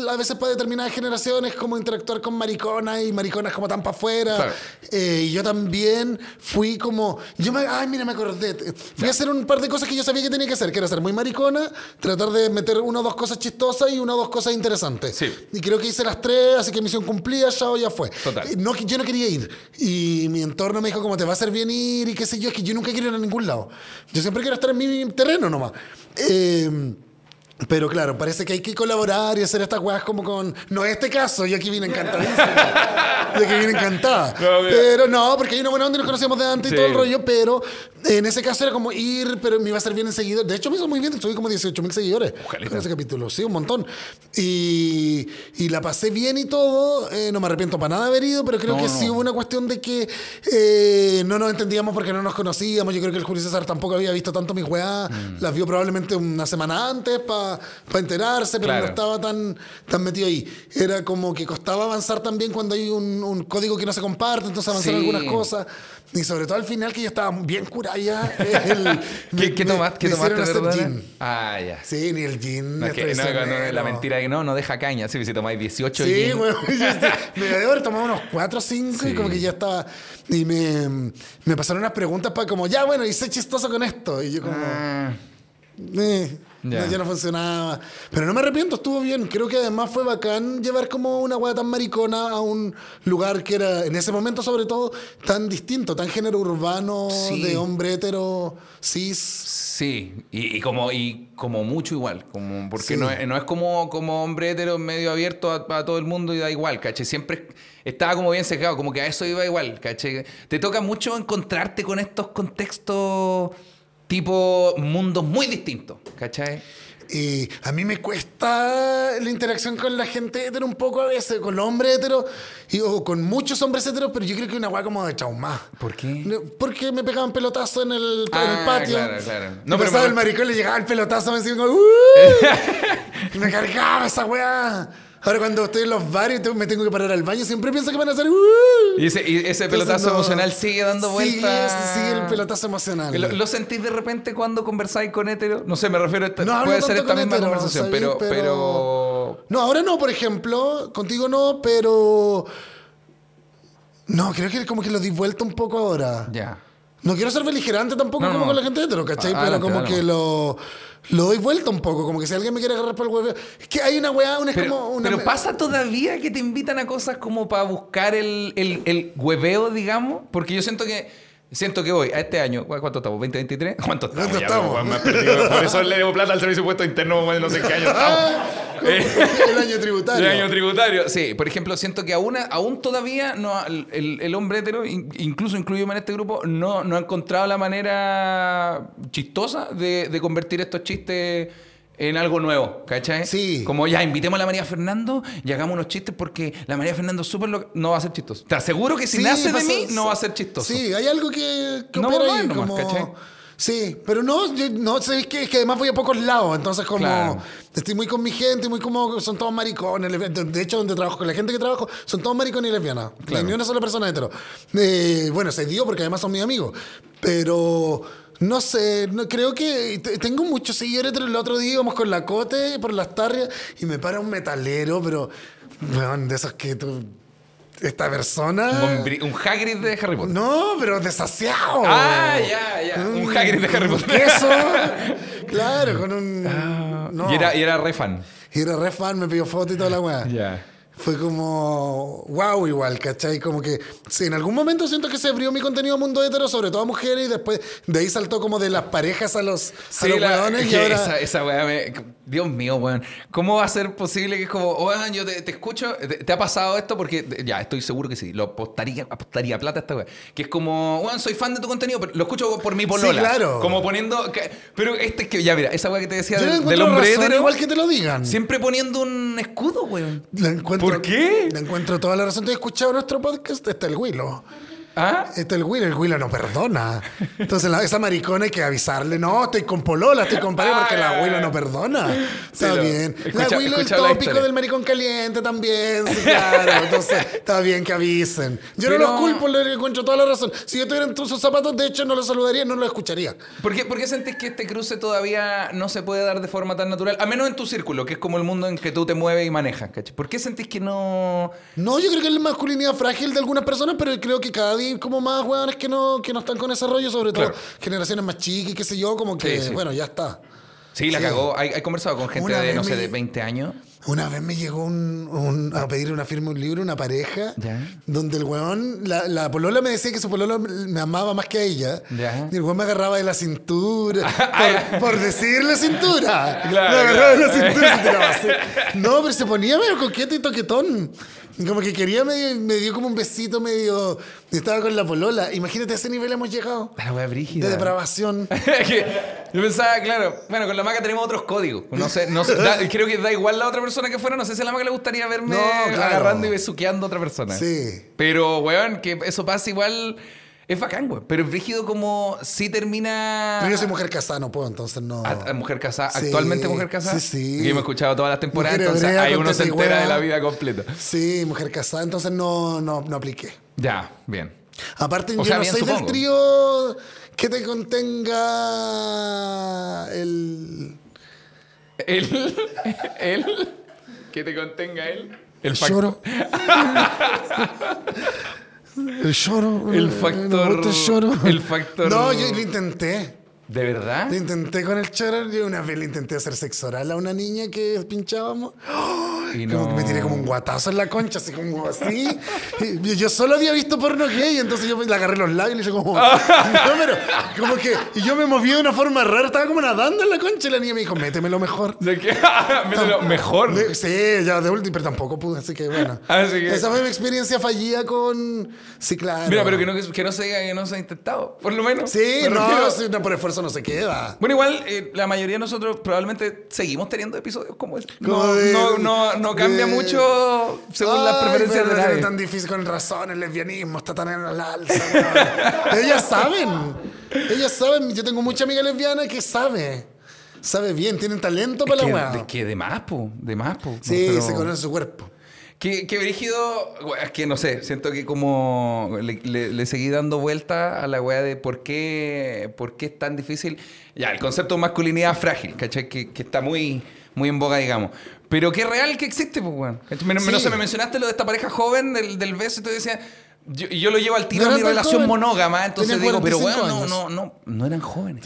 S2: a veces para determinadas generaciones como interactuar con mariconas y mariconas como tan para afuera.
S1: Claro.
S2: Y yo también fui como... Yo me... Ay, mira, me acordé. Fui a hacer un par de cosas que yo sabía que tenía que hacer, que era ser muy maricona, tratar de meter una o dos cosas chistosas y una o dos cosas interesantes.
S1: Sí.
S2: Y creo que hice las tres, así que misión cumplida, ya ya fue.
S1: Total.
S2: No, yo no quería ir. Y mi entorno me dijo, como te va a hacer bien ir y qué sé yo, es que yo nunca quiero ir a ningún lado. Yo siempre quiero estar en mi terreno nomás. Eh, pero claro, parece que hay que colaborar y hacer estas weas como con... No es este caso, yo aquí vine encantadísima. yo aquí vine encantada.
S1: No,
S2: pero no, porque hay una buena onda y nos conocíamos de antes
S1: Sí.
S2: y todo el rollo, pero en ese caso era como ir, pero me iba a hacer bien en seguidores. De hecho, me hizo muy bien, subí como 18 mil seguidores
S1: Ojalá.
S2: con ese capítulo. Sí, un montón. Y, y la pasé bien y todo. Eh, no me arrepiento para nada de haber ido, pero creo
S1: No,
S2: que
S1: no.
S2: sí hubo una cuestión de que eh, no nos entendíamos porque no nos conocíamos. Yo creo que el Julio César tampoco había visto tanto mis weas.
S1: Mm.
S2: Las vio probablemente una semana antes para para enterarse, pero
S1: Claro.
S2: no estaba tan, tan metido ahí. Era como que costaba avanzar también cuando hay un, un código que no se comparte, entonces avanzar
S1: Sí.
S2: algunas cosas. Y sobre todo al final, que yo estaba bien curada ya. el-
S1: ¿Qué,
S2: me-
S1: qué tomaste, qué tomaste,
S2: hacer.
S1: Ah, ya.
S2: Sí, ni el gin.
S1: No, es que, no, no, la mentira que no, no deja caña. Sí, si tomáis 18
S2: Sí,
S1: gin.
S2: bueno, me había haber tomado unos 4 o 5
S1: Sí.
S2: y como que ya estaba. Y me, me pasaron unas preguntas para como, ya bueno, sé chistoso con esto. Y yo como,
S1: Ah,
S2: eh,
S1: Ya.
S2: no, ya no funcionaba. Pero no me arrepiento, estuvo bien. Creo que además fue bacán llevar como una weá tan maricona a un lugar que era, en ese momento sobre todo, tan distinto, tan género urbano,
S1: Sí.
S2: de hombre hetero, cis.
S1: Sí, y, y como, y como mucho igual, como, porque
S2: Sí.
S1: no, es, no es como, como hombre hetero medio abierto a, a todo el mundo y da igual, ¿caché? Siempre estaba como bien secado, como que a eso iba igual, ¿caché? Te toca mucho encontrarte con estos contextos tipo mundos muy distintos, ¿cachai?
S2: Y a mí me cuesta la interacción con la gente hetero un poco a veces, con los hombres heteros, y, o con muchos hombres heteros, pero yo creo que una weá como de trauma.
S1: ¿Por qué?
S2: Porque me pegaban pelotazo en el, en
S1: Ah,
S2: el patio.
S1: claro, claro.
S2: No,
S1: No, pero
S2: pasaba
S1: me-
S2: el maricón, le llegaba el pelotazo, me decía como, "Uh", y me cargaba esa weá. Ahora cuando estoy en los bares y me tengo que parar al baño, siempre pienso que van a hacer, "Uh".
S1: Y ese, y ese
S2: Entonces,
S1: pelotazo
S2: no.
S1: emocional sigue dando vueltas.
S2: sigue el pelotazo emocional.
S1: ¿Lo, lo sentís de repente cuando conversáis con hetero? No sé, me refiero a esta,
S2: No
S1: puede ser esta misma conversación, Pero-
S2: pero No, ahora no, por ejemplo. Contigo no, pero. No, creo que como que lo di vuelta un poco ahora.
S1: ya.
S2: No quiero ser beligerante tampoco
S1: No,
S2: como
S1: no.
S2: con la gente hetero, ¿cachai?
S1: Ah,
S2: pero como que lo, lo doy vuelta un poco. Como que si alguien me quiere agarrar por el huevo. Es que hay una weá, una es
S1: Pero,
S2: como una.
S1: pero pasa todavía que te invitan a cosas como para buscar el, el, el hueveo, digamos, porque yo siento que siento que hoy, a este año, ¿cu- ¿cuánto estamos? ¿2023? ¿Cuánto estamos?
S2: ¿Cuánto
S1: Ya,
S2: estamos?
S1: perdido. Por eso le debo plata al servicio de puesto interno, no sé qué año estamos.
S2: el año tributario.
S1: El año tributario. Sí, por ejemplo, siento que aún, aún todavía no, el, el- el hombre hetero, in- incluso incluido en este grupo, no, no ha encontrado la manera chistosa de, de convertir estos chistes en algo nuevo, ¿cachai?
S2: Sí.
S1: Como ya, invitemos a la María Fernando y hagamos unos chistes porque la María Fernando es súper lo- no va a ser chistoso. Te aseguro que si
S2: Sí,
S1: nace de mí, no va a ser chistoso.
S2: Sí, hay algo que, que
S1: No,
S2: opera
S1: no,
S2: ahí,
S1: nomás,
S2: como...
S1: ¿cachai?
S2: Sí, pero no, yo, no, sabéis que, es que además voy a pocos lados, entonces como
S1: Claro.
S2: estoy muy con mi gente, muy como son todos maricones, de hecho donde trabajo con la gente que trabajo son todos maricones y lesbianas,
S1: Claro.
S2: ni una sola persona hetero. Eh, bueno, se dio porque además son mis amigos, pero no sé, no, creo que te- tengo muchos seguidores, pero el otro día íbamos con la Cote por las tarrias y me para un metalero, pero weón, de esos que tú, esta persona...
S1: Un, un Hagrid de Harry Potter.
S2: No, pero desasiado.
S1: Ah, ya, ya. Un Hagrid de Harry
S2: Un
S1: Potter.
S2: queso. claro, con un. no.
S1: Y, era, y era re fan.
S2: Y era re fan, me pidió foto y toda la weá.
S1: Ya.
S2: Fue como. Wow, igual, ¿cachai? Como que. Sí, en algún momento siento que se abrió mi contenido a mundo hetero, sobre todo a mujeres, y después de ahí saltó como de las parejas a los, a
S1: Sí,
S2: los
S1: la-
S2: weones, y ahora.
S1: esa, esa weá me- Dios mío, weón. ¿Cómo va a ser posible que es como, weón, yo te, te escucho, te, te ha pasado esto? Porque ya, estoy seguro que sí, lo apostaría, apostaría plata a esta weá. Que es como, weón, soy fan de tu contenido, pero lo escucho por mi polola.
S2: claro.
S1: Como poniendo. que- pero este es que, ya, mira, esa weá que te decía
S2: Yo
S1: del, del hombre
S2: razón,
S1: hetero,
S2: igual que te lo digan.
S1: siempre poniendo un escudo, weón.
S2: Le encuentro-
S1: ¿Por qué?
S2: Le encuentro toda la razón. ¿Te has escuchado nuestro podcast? Está el Willow.
S1: ¿Ah?
S2: Este el Willow, el Willow no perdona. Entonces la- esa maricona hay que avisarle, no, estoy con Polola, estoy con pareja porque la
S1: Ah,
S2: Willow no perdona. Está
S1: Sí,
S2: bien.
S1: escucha-
S2: la Willow el
S1: la
S2: tópico del maricón caliente también, sí, claro. Entonces está bien que avisen. Yo no
S1: Pero-
S2: los culpo, le encuentro toda la razón. Si yo tuviera en sus zapatos, de hecho no los saludaría, no los escucharía.
S1: ¿Por qué, por qué sentís que este cruce todavía no se puede dar de forma tan natural? A menos en tu círculo, que es como el mundo en que tú te mueves y manejas, ¿cachai? ¿Por qué sentís que no...?
S2: No, yo creo que es la masculinidad frágil de algunas personas, pero creo que cada día como más hueones que no, que no están con ese rollo, sobre todo
S1: Claro.
S2: generaciones más chicas qué sé yo, como que,
S1: Sí, sí.
S2: bueno, ya está.
S1: Sí, la
S2: Sí.
S1: cagó. ¿Hay, hay conversado con gente
S2: Una
S1: de, no sé, de 20 años?
S2: Una vez me llegó un, un- a pedir una firma, un libro, una pareja, donde el weón, la, la polola me decía que su polola me amaba más que a ella. Y el weón me agarraba de la cintura, por, por decirle cintura.
S1: Claro,
S2: me agarraba de la cintura y se tiraba así. No, pero se ponía medio coqueto y toquetón. Como que quería, medio- me dio como un besito medio... Estaba con la polola. Imagínate, a ese nivel hemos llegado.
S1: La wea brígida.
S2: De depravación.
S1: Yo pensaba, claro, bueno, con la maca tenemos otros códigos. No sé, no sé, da- creo que da igual la otra persona que fuera. No sé si a la maca le gustaría verme
S2: No, claro.
S1: agarrando y besuqueando a otra persona.
S2: Sí.
S1: Pero, weón, que eso pasa igual. Es bacán, güey. Pero es rígido como si termina.
S2: Pero yo soy mujer casada, no puedo, entonces no.
S1: Ah, ah, mujer casada,
S2: Sí,
S1: actualmente mujer casada.
S2: sí, sí.
S1: Yo me he escuchado todas las temporadas,
S2: Mujer
S1: entonces ahí uno se entera de la vida completa.
S2: Sí, mujer casada, entonces no, no, no apliqué.
S1: Ya, bien.
S2: Aparte,
S1: O
S2: yo
S1: sea,
S2: no
S1: bien,
S2: soy del
S1: supongo.
S2: trío que te contenga el,
S1: Él, él, que te contenga él. El
S2: el
S1: fac-
S2: lloro. el lloro.
S1: El
S2: me
S1: factor-
S2: el lloro.
S1: el factor-
S2: No, yo lo intenté.
S1: ¿De verdad?
S2: Lo intenté con el choro. Yo una vez le intenté hacer sexo oral a una niña que pinchábamos.
S1: Y
S2: Como
S1: no-
S2: que me tiré como un guatazo en la concha, así como así. Y yo solo había visto porno gay, entonces yo le agarré los labios y le hice como. no, pero como que. Y yo me moví de una forma rara, estaba como nadando en la concha y la niña me dijo, métemelo mejor.
S1: ¿De qué? Mételo mejor.
S2: Sí, ya de último, pero tampoco pude, así que bueno.
S1: Así que-
S2: Esa fue mi experiencia fallida con. Sí, claro.
S1: Mira, pero que no, que no se diga que no se ha intentado, por lo menos.
S2: Sí, no, sí, no, por esfuerzo no se queda.
S1: Bueno, igual eh, la mayoría de nosotros probablemente seguimos teniendo episodios como este. No,
S2: de-
S1: no, no, no cambia
S2: de-
S1: mucho según las preferencias
S2: pero
S1: de nadie.
S2: es tan difícil con razón, el lesbianismo está tan en el alza. Ellas saben. Ellas saben. Yo tengo mucha amiga lesbiana que sabe. Sabe bien, tienen talento para
S1: que,
S2: la
S1: de,
S2: weá.
S1: que de más, po, de más, po.
S2: Sí,
S1: Pero-
S2: se conoce su cuerpo.
S1: Que, que brígido, es que no sé, siento que como le, le- le seguí dando vuelta a la weá de por qué, por qué es tan difícil. Ya, el concepto de masculinidad frágil, ¿cachai? Que, que está muy, muy en boga, digamos. Pero es real que existe, pues, weón.
S2: Sí.
S1: No sé, me mencionaste lo de esta pareja joven del, del beso y tú decías... Yo, yo lo llevo al tiro
S2: No
S1: a mi relación monógama, entonces digo, pero
S2: 45
S1: bueno, no, no, no, no eran jóvenes.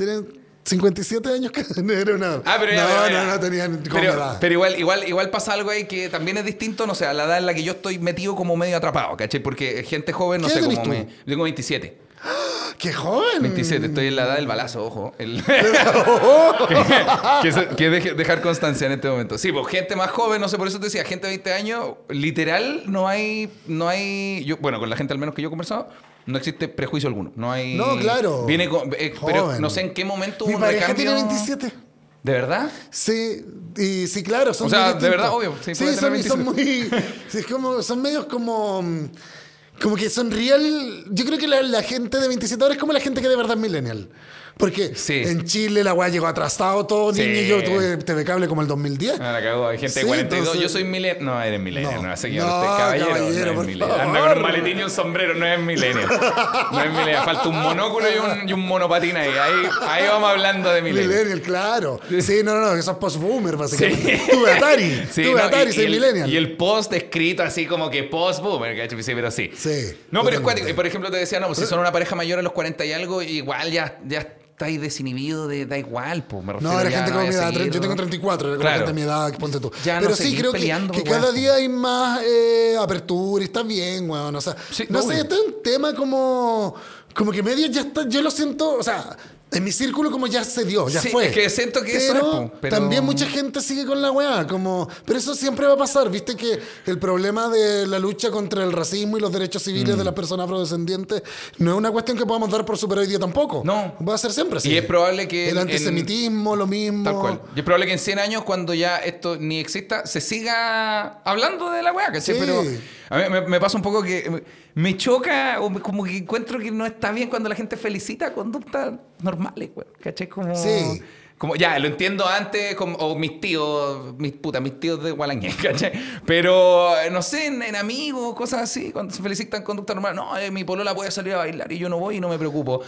S2: 57 años que no era una.
S1: Ah, pero ya,
S2: no,
S1: ya, ya.
S2: no, no tenían
S1: pero, pero igual, igual, igual pasa algo ahí que también es distinto, no sé, a la edad en la que yo estoy metido como medio atrapado, ¿cachai? Porque gente joven, no
S2: ¿Qué
S1: sé, como me. Yo tengo 27.
S2: ¡Qué joven!
S1: 27, estoy en la edad del balazo, ojo. El- que que, se- que deje- dejar constancia en este momento. Sí, pues gente más joven, no sé, por eso te decía, gente de 20 años, literal, no hay. No hay yo, bueno, con la gente al menos que yo he conversado. No existe prejuicio alguno. No hay.
S2: No, claro.
S1: Viene con, eh, pero no sé en qué momento hubo
S2: Mi
S1: un
S2: pareja
S1: recambio.
S2: tiene 27.
S1: ¿De verdad?
S2: Sí, y sí, claro, son
S1: O sea, de verdad, obvio, sí,
S2: son, muy. sí, como, son medios como. Como que son real. Yo creo que la, la gente de 27 ahora es como la gente que de verdad es millennial. Porque
S1: Sí.
S2: en Chile la weá llegó atrasado todo,
S1: Sí.
S2: niño. Yo tuve TV cable como el 2010.
S1: Ah, la cagó. Hay gente
S2: Sí,
S1: de 42.
S2: entonces-
S1: Yo soy milenio. No, eres milenio.
S2: No.
S1: No, señor.
S2: No,
S1: usted es caballero.
S2: caballero,
S1: no es
S2: por
S1: milenio. Anda con un maletín y un sombrero. No es milenio. No es milenio. Falta un monóculo y un, y un monopatín ahí. ahí. Ahí vamos hablando de milenio.
S2: Millennial, claro. Sí, no, no, no, que sos post-boomer, básicamente.
S1: Sí.
S2: Tuve Atari.
S1: Sí,
S2: tuve
S1: no,
S2: Atari,
S1: y,
S2: soy
S1: y el,
S2: millennial.
S1: y el post escrito así como que post-boomer, ¿cachai? Sí, pero sí.
S2: Sí,
S1: No, pero es cuático. Y por ejemplo, te decía, no, pues si son una pareja mayor a los 40 y algo, igual ya, ya estáis desinhibido de da igual, pues me refiero
S2: No, era
S1: ya
S2: gente
S1: no
S2: como mi edad.
S1: seguir,
S2: Yo tengo
S1: ¿no?
S2: 34, era
S1: Claro.
S2: gente de mi edad, ponte tú.
S1: Ya no
S2: Pero sí,
S1: seguir
S2: creo que,
S1: peleando
S2: que
S1: por
S2: cada día hay más eh, apertura y está bien, weón. O sea,
S1: Sí,
S2: no
S1: obvio.
S2: sé, este es un tema como, como que medio ya está, yo lo siento, o sea, en mi círculo como ya se dio, ya
S1: Sí,
S2: fue.
S1: es que siento que eso
S2: pero,
S1: es, po, pero-
S2: también mucha gente sigue con la weá, como, pero eso siempre va a pasar, viste que el problema de la lucha contra el racismo y los derechos civiles
S1: Mm.
S2: de las personas afrodescendientes no es una cuestión que podamos dar por super hoy día tampoco.
S1: No.
S2: Va a ser siempre así.
S1: Y es probable que
S2: El
S1: en-
S2: antisemitismo, lo mismo.
S1: Tal cual. Y es probable que en 100 años, cuando ya esto ni exista, se siga hablando de la weá, ¿cachai?
S2: Sí.
S1: Pero a mí me, me pasa un poco que me- choca o me- como que encuentro que no está bien cuando la gente felicita conductas normales, weón, ¿cachai? Como,
S2: Sí.
S1: Como, ya, lo entiendo antes, como, o mis tíos, mis putas, mis tíos de Gualañé, ¿cachai? Pero, eh, no sé, en, en amigos, cosas así, cuando se felicitan conductas normales, no, eh, mi polola puede salir a bailar y yo no voy y no me preocupo.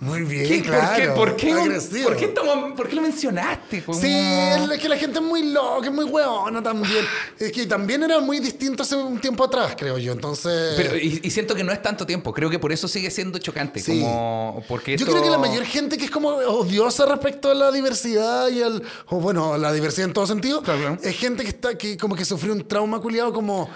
S2: Muy bien,
S1: ¿Qué?
S2: claro.
S1: ¿Por qué? ¿Por qué. ¿por qué, tomo- por qué lo mencionaste? Como-
S2: Sí, es que la gente es muy loca, es muy hueona también. Es que también era muy distinto hace un tiempo atrás, creo yo. Entonces.
S1: Pero, y, y siento que no es tanto tiempo. Creo que por eso sigue siendo chocante.
S2: Sí.
S1: Como, porque
S2: Yo
S1: esto-
S2: creo que la mayor gente que es como odiosa respecto a la diversidad y al. O bueno, la diversidad en todo sentido.
S1: Claro.
S2: Es gente que está que como que sufrió un trauma culiado como.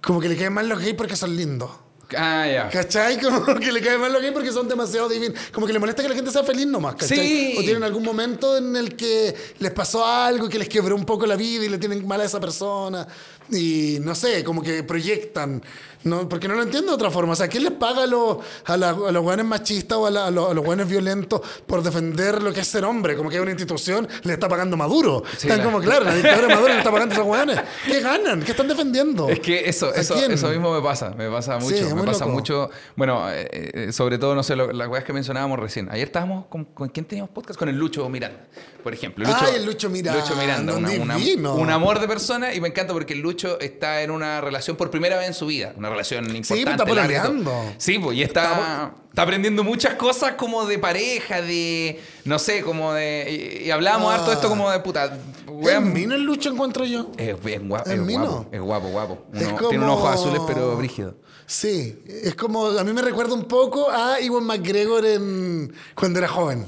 S2: Como que le caen mal los gays porque son lindos.
S1: Ah, ya.
S2: ¿Cachai? Como que le caen mal los gays porque son demasiado divinos. Como que le molesta que la gente sea feliz nomás, ¿cachai?
S1: Sí.
S2: O tienen algún momento en el que les pasó algo que les quebró un poco la vida y le tienen mal a esa persona. Y no sé, como que proyectan. No, porque no lo entiendo de otra forma. O sea, ¿quién les paga a los, a la- a los guanes machistas o a, la- a los, a los guanes violentos por defender lo que es ser hombre? Como que una institución le está pagando Maduro.
S1: Sí,
S2: Están como, claro, la dictadura de Maduro le está pagando a esos guanes. ¿Qué ganan? ¿Qué están defendiendo?
S1: Es que eso,
S2: ¿A
S1: eso, eso mismo me pasa, me pasa mucho,
S2: Sí,
S1: me pasa
S2: loco.
S1: mucho. Bueno, eh, eh, sobre todo, no sé, lo- las weas que mencionábamos recién. Ayer estábamos con, con quién teníamos podcast, con el Lucho Miranda, por ejemplo.
S2: Ay, el Lucho Miranda,
S1: Lucho Miranda,
S2: un
S1: una- un amor de persona y me encanta porque el Lucho está en una relación por primera vez en su vida, una relación importante.
S2: está
S1: larga y todo.
S2: pololeando.
S1: Sí, pues, y está, está aprendiendo muchas cosas como de pareja, de, no sé, como de... Y, y hablábamos
S2: Ah.
S1: harto de esto como de puta...
S2: Es mino el lucho, encuentro yo.
S1: es, es guapo,
S2: Es mino.
S1: guapo, es guapo, guapo.
S2: Es
S1: Uno-
S2: como-
S1: Tiene unos ojos azules, pero brígido.
S2: Sí, es como, a mí me recuerda un poco a Iwan McGregor en, cuando era joven.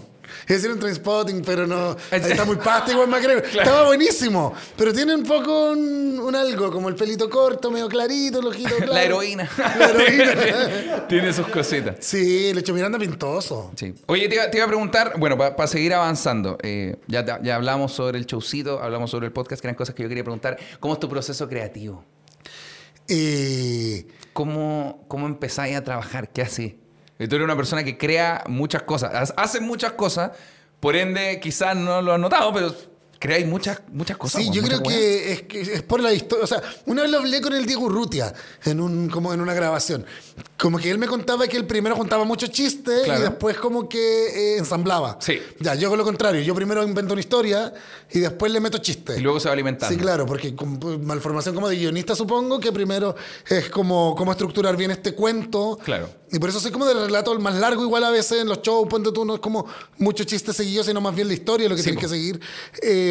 S2: Es decir, un Trainspotting, pero no. está muy pasta Iwan McGregor. Estaba buenísimo, pero tiene un poco un, un algo, como el pelito corto, medio clarito, el ojito claro.
S1: La heroína.
S2: La heroína.
S1: Tiene sus cositas.
S2: sí, Lecho Miranda pintoso.
S1: Sí. Oye, te iba, te iba a preguntar, bueno, para seguir avanzando, eh, ya, ya hablamos sobre el showcito, hablamos sobre el podcast, que eran cosas que yo quería preguntar. ¿Cómo es tu proceso creativo?
S2: Eh,
S1: ¿Cómo, cómo empezáis a trabajar? ¿Qué haces? Tú eres una persona que crea muchas cosas, ha- haces muchas cosas, por ende quizás no lo has notado, pero creáis muchas, muchas cosas.
S2: Sí, yo creo que es, que es por la historia. O sea, una vez lo hablé con el Diego Urrutia en, un, como en una grabación. Como que él me contaba que él primero juntaba muchos chistes
S1: Claro.
S2: y después como que eh, ensamblaba.
S1: Sí.
S2: Ya, yo hago lo contrario. Yo primero invento una historia y después le meto chistes.
S1: Y luego se va alimentando.
S2: Sí, claro, porque con pues, malformación como de guionista supongo que primero es como cómo estructurar bien este cuento.
S1: Claro.
S2: Y por eso soy como de relato el más largo igual a veces en los shows, ponte tú, no es como muchos chistes seguidos, sino más bien la historia lo que
S1: Sí,
S2: tienes
S1: po.
S2: que seguir. Eh,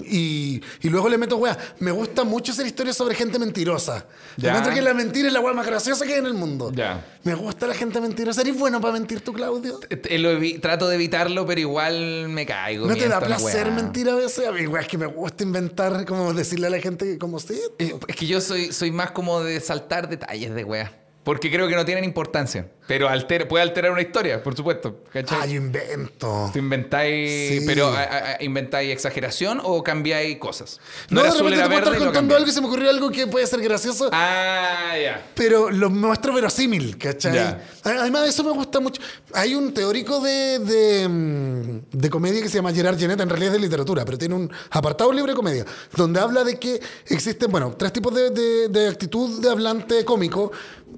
S2: y, y luego le meto weá. Me gusta mucho hacer historias sobre gente mentirosa.
S1: Ya.
S2: Encuentro que la mentira es la weá más graciosa que hay en el mundo.
S1: Ya.
S2: Me gusta la gente mentirosa. ¿Eres bueno para mentir tú, Claudio?
S1: Eh, lo evi- trato de evitarlo, pero igual me caigo.
S2: ¿No te da placer
S1: weá.
S2: mentir a veces? A mí, weá, es que me gusta inventar, como decirle a la gente como sí.
S1: Eh, Es que yo soy, soy más como de saltar detalles de wea. Porque creo que no tienen importancia. Pero altera, puede alterar una historia, por supuesto. ¿cachai?
S2: Ah, yo invento.
S1: Tú inventáis,
S2: Sí.
S1: pero a- a- inventáis exageración o cambiáis cosas.
S2: No,
S1: era
S2: de
S1: azul,
S2: repente
S1: era verde
S2: estar contando algo y se me ocurrió algo que puede ser gracioso.
S1: Ah, ya.
S2: pero lo muestro verosímil, ¿cachai?
S1: Ya.
S2: Además, eso me gusta mucho. Hay un teórico de, de, mm, de comedia que se llama Gerard Genet, en realidad es de literatura, pero tiene un apartado libre de comedia, donde habla de que existen, bueno, tres tipos de, de- de actitud de hablante cómico,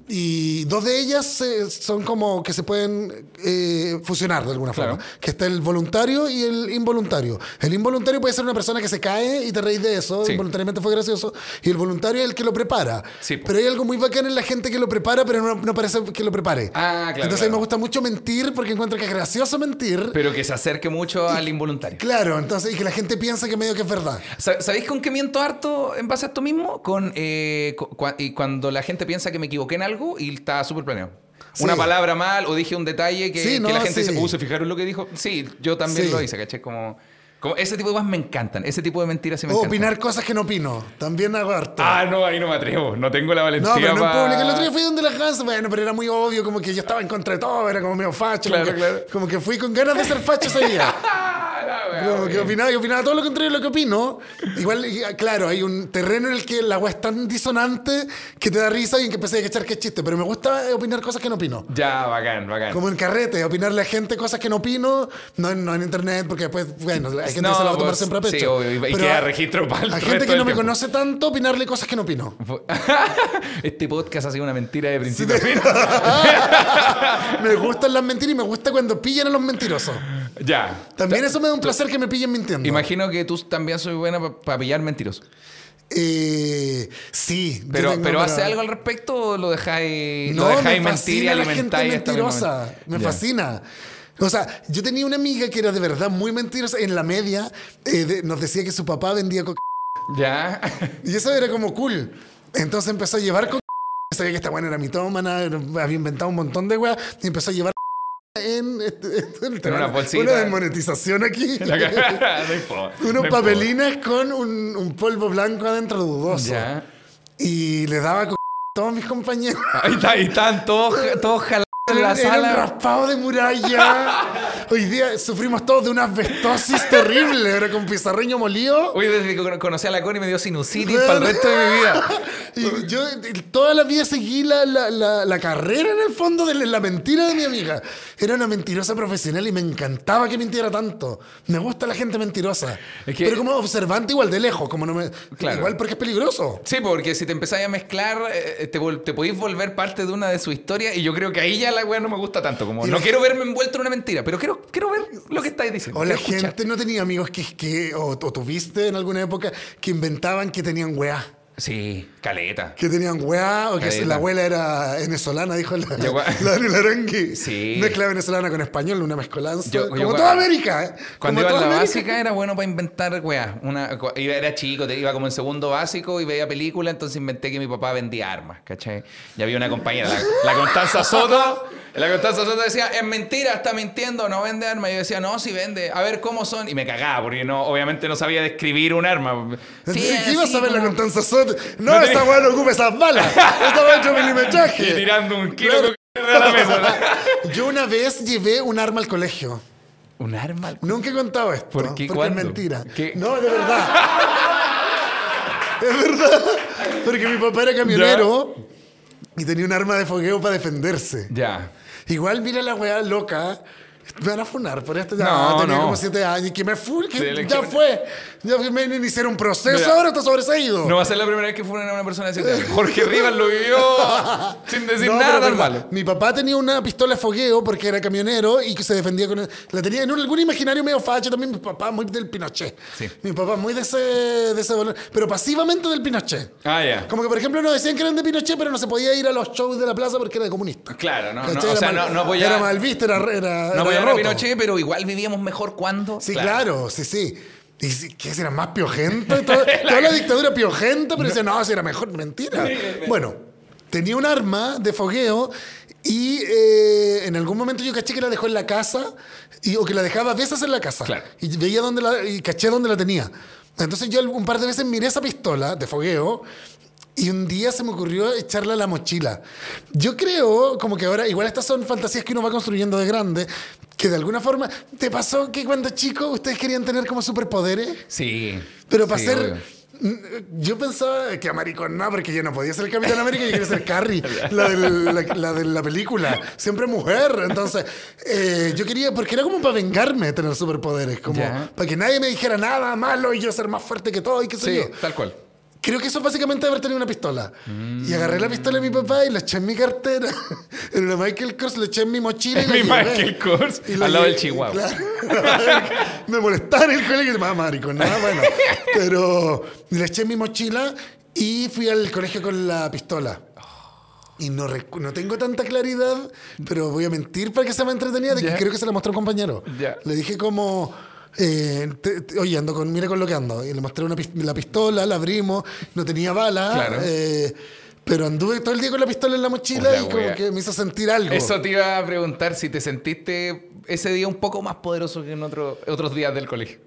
S2: y dos de ellas eh, son como que se pueden eh, fusionar de alguna
S1: Claro.
S2: forma, que está el voluntario y el involuntario. El involuntario puede ser una persona que se cae y te reís de eso,
S1: Sí.
S2: involuntariamente fue gracioso, y el voluntario es el que lo prepara.
S1: Sí,
S2: pero hay algo muy bacán en la gente que lo prepara, pero no, no parece que lo prepare.
S1: Ah, claro,
S2: Entonces a mí
S1: claro.
S2: me gusta mucho mentir porque encuentro que es gracioso mentir.
S1: Pero que se acerque mucho al involuntario.
S2: Claro, entonces, y que la gente piensa que medio que es verdad.
S1: Sa- ¿Sabéis con qué miento harto en base a esto mismo? Con eh, cu- y cuando la gente piensa que me equivoqué en algo y está súper planeado.
S2: Sí.
S1: Una palabra mal o dije un detalle que,
S2: Sí,
S1: que
S2: no,
S1: la gente
S2: sí.
S1: dice, uh, ¿se fijaron lo que dijo? Sí, yo también lo hice, ¿cachai? Como, como ese tipo de cosas me encantan. Ese tipo de mentiras sí me
S2: O
S1: encantan.
S2: opinar cosas que no opino. También hago harto.
S1: Ah, no, ahí no me atrevo. No tengo la valentía
S2: No, pero no en
S1: pa-
S2: público. El otro día fui donde las Hans, bueno, pero era muy obvio, como que yo estaba en contra de todo, era como medio facho.
S1: Claro,
S2: como, que,
S1: claro.
S2: como que fui con ganas de ser facho ese día.
S1: Ah, la
S2: Como que opinaba, y opinaba todo lo contrario de lo que opino. Igual, y, claro, hay un terreno en el que la weá es tan disonante que te da risa y en que empecé a echar que es chiste. Pero me gusta opinar cosas que no opino.
S1: Ya, bacán, bacán.
S2: Como en carrete, opinarle a gente cosas que no opino, no no en internet, porque después, bueno, hay gente
S1: No,
S2: que se lo va a tomar
S1: pues,
S2: siempre a pecho.
S1: sí, obvio, y-
S2: Pero
S1: queda
S2: a-
S1: registro para el
S2: A gente que no me
S1: tiempo.
S2: conoce tanto, opinarle cosas que no opino.
S1: este podcast ha sido una mentira de principio a fin.
S2: me gustan las mentiras y me gusta cuando pillan a los mentirosos.
S1: ya.
S2: También eso me da un placer que me pillen mintiendo.
S1: Imagino que tú también soy buena para pillar mentirosos.
S2: Eh, sí.
S1: Pero,
S2: tengo-
S1: pero ¿hace algo al respecto o lo dejáis, lo
S2: No,
S1: dejáis
S2: me
S1: mentir y
S2: gente
S1: alimentáis misma
S2: mentirosa. Me fascina. O sea, yo tenía una amiga que era de verdad muy mentirosa. En la media eh, de- nos decía que su papá vendía coca.
S1: Ya.
S2: Y eso era como cool. Entonces empezó a llevar coca. Sabía que esta buena era mitómana, había inventado un montón de weas. Y empezó a llevar en, este- en
S1: una bolsita.
S2: Una desmonetización aquí. Unos papelines con un, un polvo blanco adentro dudoso.
S1: Ya.
S2: Y le daba a todos mis compañeros.
S1: Ahí está, ahí están todos, todos jalados en la
S2: Era un
S1: sala.
S2: raspado de muralla. Hoy día sufrimos todos de una asbestosis terrible. Era con pizarreño molido.
S1: Oye, desde que cono- conocí a la Connie me dio sinusitis para el resto de mi vida.
S2: Y yo toda la vida seguí la, la, la, la carrera en el fondo de la mentira de mi amiga. Era una mentirosa profesional y me encantaba que mintiera tanto. Me gusta la gente mentirosa.
S1: Es que-
S2: Pero como observante igual de lejos, como no me...
S1: Claro.
S2: Igual porque es peligroso.
S1: Sí, porque si te empezáis a mezclar, eh, te, te podéis volver parte de una de su historia y yo creo que ahí ya la weá no me gusta tanto. Como no
S2: la-
S1: quiero verme envuelto en una mentira, pero quiero, quiero ver lo que estáis diciendo.
S2: O la
S1: escuchar.
S2: gente no tenía amigos que, que o, o tuviste en alguna época que inventaban que tenían weá.
S1: Sí, caleta.
S2: Que tenían weá o que
S1: Caleta.
S2: la abuela era venezolana, dijo la,
S1: Yo,
S2: la Dani Larangui.
S1: Sí.
S2: Mezcla venezolana con español, una mezcolanza.
S1: Yo-
S2: como toda América, ¿eh?
S1: Cuando
S2: Como
S1: iba en la
S2: toda América.
S1: básica era bueno para inventar weá. Una, era chico, te- iba como en segundo básico y veía películas, entonces inventé que mi papá vendía armas, ¿cachai? Y había una compañera, la, la Constanza Soto. La Constanza Soto decía, es mentira, está mintiendo, no vende armas. Y yo decía, no, sí vende, a ver cómo son. Y me cagaba, porque no, obviamente no sabía describir un arma. Sí,
S2: ¿Qué ibas a ver la Constanza Soto? No,
S1: No
S2: esta
S1: tenía-
S2: weá no ocupa esas balas. Esta weá es 8
S1: Y
S2: milimetraje.
S1: tirando un kilo
S2: Claro.
S1: de la mesa.
S2: Yo una vez llevé un arma al colegio.
S1: ¿Un arma? al-
S2: Nunca he contado esto.
S1: ¿Por qué?
S2: Porque
S1: ¿Cuándo?
S2: es mentira.
S1: ¿Qué?
S2: No, de verdad. es verdad. Porque mi papá era camionero y tenía un arma de fogueo para defenderse.
S1: Ya.
S2: Igual mira la weá loca. Me van a funar por esto. Ya
S1: No,
S2: tenía
S1: no.
S2: como siete años. Que me fu- que
S1: Sí,
S2: ya fue. Ya me iniciaron un proceso.
S1: Mira.
S2: ahora está sobreseído.
S1: No va a ser la primera vez que fueron a una persona de 7 años. Jorge Rivas lo vivió sin decir
S2: No,
S1: nada malo.
S2: Mi papá tenía una pistola de fogueo porque era camionero y que se defendía con... el- la tenía en algún imaginario medio facho también. Mi papá muy del Pinochet.
S1: Sí.
S2: Mi papá muy de ese, de ese valor, Pero pasivamente del Pinochet.
S1: Ah, ya.
S2: Como que, por ejemplo, nos decían que eran de Pinochet, pero no se podía ir a los shows de la plaza porque era de comunista.
S1: Claro, no, no, o
S2: Era
S1: sea,
S2: mal-
S1: no, no
S2: Era mal visto, era, era,
S1: No
S2: era
S1: a
S2: roto.
S1: Pinochet, pero igual vivíamos mejor cuando.
S2: Sí, claro, sí, sí. Y si- ¿Qué era más piojento? Toda, toda la dictadura piojenta, pero decía, no, si era mejor. Mentira. Bueno, tenía un arma de fogueo y eh, en algún momento yo caché que la dejó en la casa y, o que la dejaba a veces en la casa.
S1: Claro.
S2: Y veía dónde la, y caché dónde la tenía. Entonces yo un par de veces miré esa pistola de fogueo y un día se me ocurrió echarla a la mochila. Yo creo, como que ahora, igual estas son fantasías que uno va construyendo de grande, que de alguna forma, ¿te pasó que cuando chico ustedes querían tener como superpoderes?
S1: Sí.
S2: Pero para
S1: Sí,
S2: ser...
S1: obvio.
S2: Yo pensaba que a maricón no, porque yo no podía ser el Capitán América, yo quería ser Carrie, la, del- la- la de la película. Siempre mujer. Entonces, eh, yo quería, porque era como para vengarme tener superpoderes, como
S1: Ya.
S2: para que nadie me dijera nada malo y yo ser más fuerte que todo y qué sé
S1: Sí,
S2: yo.
S1: tal cual.
S2: Creo que eso es básicamente haber tenido una pistola.
S1: Mm.
S2: Y agarré la pistola de mi papá y la eché en mi cartera. En una Michael Kors la eché en mi mochila.
S1: En mi
S2: llevé.
S1: Michael Kors,
S2: Y
S1: al lado del Chihuahua.
S2: Claro. me molestaba en el colegio. Más marico, nada bueno. Pero la eché en mi mochila y fui al colegio con la pistola. Y no, no tengo tanta claridad, pero voy a mentir para que sea más entretenida, de que creo que se la mostró un compañero.
S1: Ya.
S2: Le dije como, eh, te- te- oye, ando con, mira con lo que ando. Y le mostré una la pistola, la abrimos, no tenía bala.
S1: Claro.
S2: eh, pero anduve todo el día con la pistola en la mochila y como
S1: wea.
S2: que me hizo sentir algo.
S1: Eso te iba a preguntar si te sentiste ese día un poco más poderoso que en otro- otros días del colegio.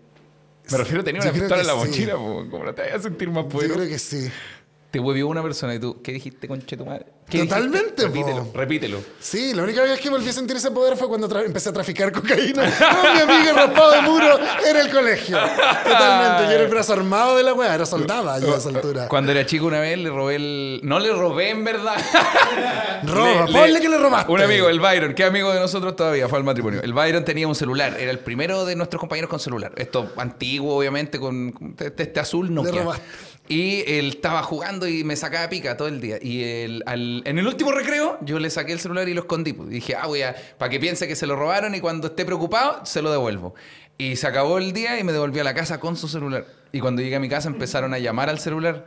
S1: Me refiero a tener
S2: Yo
S1: una pistola en la
S2: sí.
S1: mochila, como no te vayas a sentir más
S2: Yo
S1: poderoso.
S2: creo que sí.
S1: Te huevió una persona y tú, ¿qué dijiste, conche tu madre? ¿Qué
S2: Totalmente?
S1: Repítelo, repítelo.
S2: Sí, la única vez que volví a sentir ese poder fue cuando empecé a traficar cocaína. Con mi amiga raspado de muro en el colegio. Totalmente. Yo era el brazo armado de la weá, era soldada yo a esa altura.
S1: Cuando era chico una vez le robé el... No le robé en verdad.
S2: Roba,
S1: Le-
S2: ponle
S1: le-
S2: que le robaste.
S1: Un amigo, el Byron, que amigo de nosotros todavía, fue al matrimonio. El Byron tenía un celular, era el primero de nuestros compañeros con celular. Esto antiguo, obviamente, con con este, este azul no.
S2: robaste.
S1: Y él estaba jugando y me sacaba pica todo el día. Y el- al- en el último recreo, yo le saqué el celular y lo escondí. pues. Dije, ah, voy a. Para que piense que se lo robaron y cuando esté preocupado, se lo devuelvo. Y se acabó el día y me devolví a la casa con su celular. Y cuando llegué a mi casa empezaron a llamar al celular.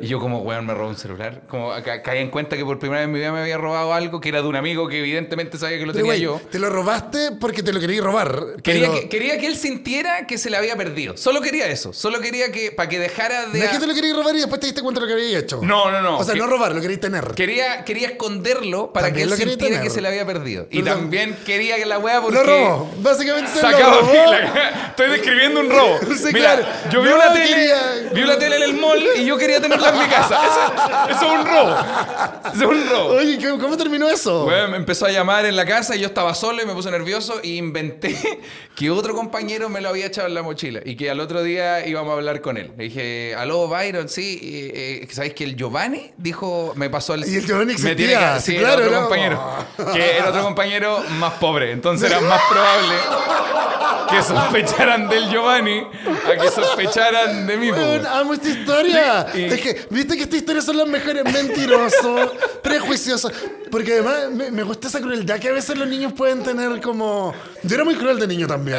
S1: Y yo como, weón, me robó un celular. Como ca- caí en cuenta que por primera vez en mi vida me había robado algo que era de un amigo que evidentemente sabía que lo
S2: Pero,
S1: tenía yo.
S2: Te lo robaste porque te lo querías robar.
S1: Quería,
S2: pero-
S1: que, quería que él sintiera que se le había perdido. Solo quería eso. Solo quería que, para que dejara de...
S2: No es que te lo querías robar y después te diste cuenta de lo que habías hecho.
S1: No, no, no.
S2: O sea,
S1: Que-
S2: no robar, lo querías tener.
S1: Quería, quería esconderlo para
S2: También
S1: que él
S2: quería
S1: sintiera
S2: tener.
S1: que se le había perdido. Y
S2: Pero-
S1: también quería que la wea porque...
S2: Lo robó. Básicamente lo robó.
S1: la- Estoy describiendo un robo.
S2: Sí,
S1: Mira,
S2: claro.
S1: yo vi
S2: No,
S1: una tele,
S2: quería-
S1: vi la tele en el mall y yo quería tenerla en mi casa. Eso, eso es un robo. Eso es un robo.
S2: Oye, ¿cómo, terminó eso?
S1: Bueno, me empezó a llamar en la casa y yo estaba solo y me puse nervioso y inventé que otro compañero me lo había echado en la mochila y que al otro día íbamos a hablar con él. Le dije, aló, Byron, sí, eh, eh, ¿sabes que el Giovanni dijo, me pasó el...
S2: Y el Giovanni
S1: me tiene
S2: existía,
S1: que-
S2: sí, claro,
S1: era otro
S2: era
S1: compañero. Que era otro compañero más pobre, entonces era más probable que sospecharan del Giovanni a que sospecharan de mí.
S2: Weón, amo esta historia.
S1: Sí, y-
S2: Viste que estas historias son las mejores. Mentiroso, prejuicioso. Porque además me, me gusta esa crueldad que a veces los niños pueden tener como. Yo era muy cruel de niño también.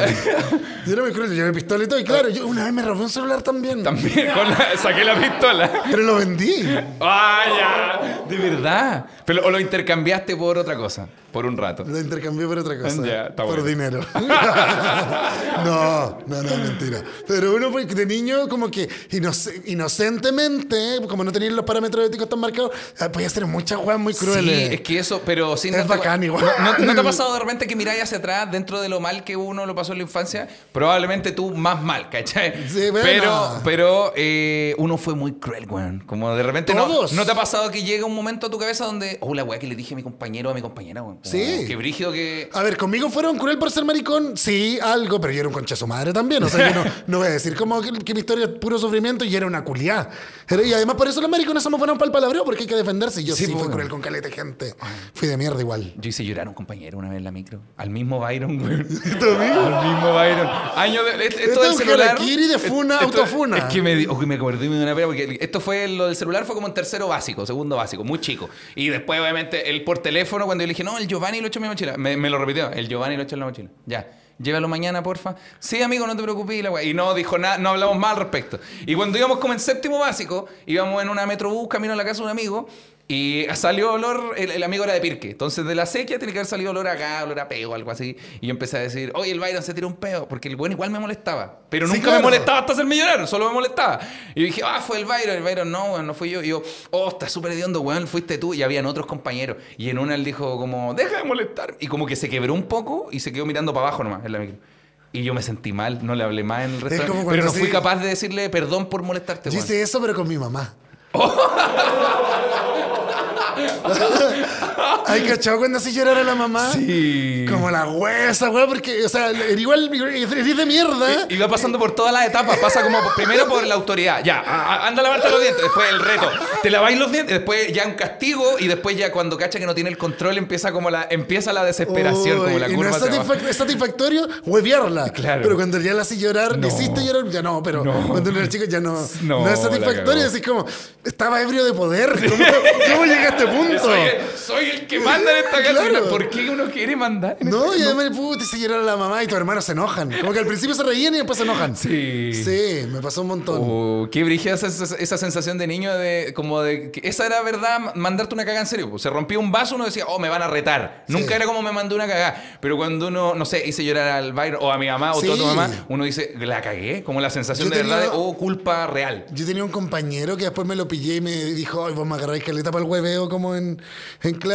S2: Yo era muy cruel, yo llevé pistola y todo. Y claro, yo una vez me robé un celular también.
S1: También con la- saqué la pistola.
S2: Pero lo vendí.
S1: ¡Ah, ya! De verdad. Pero, o lo intercambiaste por otra cosa, por un rato.
S2: Lo intercambié por otra cosa.
S1: Ya, está
S2: por
S1: bueno.
S2: dinero. no, no, no, mentira. Pero uno pues, de niño, como que inoc- inocentemente, como no tenía los parámetros éticos tan marcados, ah, podía hacer muchas weas muy crueles.
S1: Sí, es que eso, pero sin
S2: Es bacán igual.
S1: ¿No, no te ha pasado de repente que miráis hacia atrás dentro de lo mal que uno lo pasó en la infancia? Probablemente tú más mal, ¿cachai?
S2: Sí, bueno.
S1: Pero, pero eh, uno fue muy cruel, weón. Como de repente no,
S2: Todos.
S1: no te ha pasado que llega un momento a tu cabeza donde, oh, la weá que le dije a mi compañero o a mi compañera, weón.
S2: Sí.
S1: Qué brígido que.
S2: A ver, conmigo fueron cruel por ser maricón, sí, algo, pero yo era un concha de su madre también. O sea, yo no, no voy a decir como que, que mi historia es puro sufrimiento y era una culiá. Y además por eso los maricones somos buenos para el palabreo, porque hay que defenderse. Y yo
S1: Sí,
S2: sí, fui
S1: po.
S2: cruel con caleta de gente. Fui de mierda igual.
S1: Yo hice llorar a un compañero una vez en la micro. Al mismo Byron, güey. Al mismo Byron. Año de, esto
S2: Esto
S1: del
S2: es
S1: celular.
S2: de funa,
S1: esto-
S2: autofuna.
S1: Es que me, me acordé de una pena porque esto fue lo del celular fue como en tercero básico, segundo básico, muy chico. Y después, obviamente, él por teléfono, cuando yo le dije, no, el Giovanni lo echó en mi mochila, me, lo repitió, el Giovanni lo echó en la mochila. Ya. Llévalo mañana, porfa. Sí, amigo, no te preocupes. Y no dijo nada, no hablamos más al respecto. Y cuando íbamos como en séptimo básico, íbamos en una metrobús camino a la casa de un amigo y salió olor, el, el amigo era de Pirque. Entonces de la sequía tiene que haber salido olor acá, olor a peo, algo así. Y yo empecé a decir, oye, el Byron se tiró un peo, porque el bueno igual me molestaba. Pero
S2: Sí,
S1: nunca
S2: claro.
S1: me molestaba hasta ser millonario, solo me molestaba. Y dije, ah, fue el Byron. El Byron, no, weón, no fui yo. Y yo, oh, está súper hediondo, weón, fuiste tú. Y habían otros compañeros. Y en una él dijo como, deja de molestar. Y como que se quebró un poco y se quedó mirando para abajo nomás en la micro. Y yo me sentí mal, no le hablé más en el restaurante. Pero no fui
S2: sí-
S1: capaz de decirle perdón por molestarte,
S2: Yo hice eso, pero con mi mamá. ハハハハ! ¿Hay cachado cuando así llorar a la mamá?
S1: Sí.
S2: Como la huesa, weón, porque, o sea, era igual, eres de mierda.
S1: Y va pasando por todas las etapas. Pasa como primero por la autoridad. Ya, a- a- anda a lavarte los dientes. Después el reto. Te laváis los dientes. Después ya un castigo. Y después ya cuando cacha que no tiene el control empieza como la, empieza la desesperación, como la
S2: y
S1: curva
S2: no es, satisfac- es satisfactorio huevearla.
S1: Claro.
S2: Pero cuando ya la haces llorar,
S1: No.
S2: hiciste llorar, ya no, pero
S1: No.
S2: cuando era chico ya no,
S1: No,
S2: no, es satisfactorio. Así como, estaba ebrio de poder. ¿Cómo, cómo a este punto?
S1: Soy, soy el que manda en esta casa.
S2: Claro.
S1: ¿Por qué uno quiere mandar? en
S2: No, y además, puta, hice llorar a la mamá y tus hermanos se enojan. Como que al principio se reían y después se enojan.
S1: Sí.
S2: Sí, me pasó un montón.
S1: Oh, qué brígida esa, sensación de niño de como de que esa era verdad ma- mandarte una caga en serio. Se rompía un vaso, uno decía, oh, me van a retar. Nunca era como me mandó una cagada. Pero cuando uno, no sé, hice llorar al Byron o a mi mamá o
S2: Sí.
S1: a tu mamá, uno dice, la cagué. Como la sensación
S2: Yo
S1: de verdad de, oh, culpa real.
S2: Yo tenía un compañero que después me lo pillé y me dijo, ay, vos me agarráis caleta para el hueveo como en, en clase.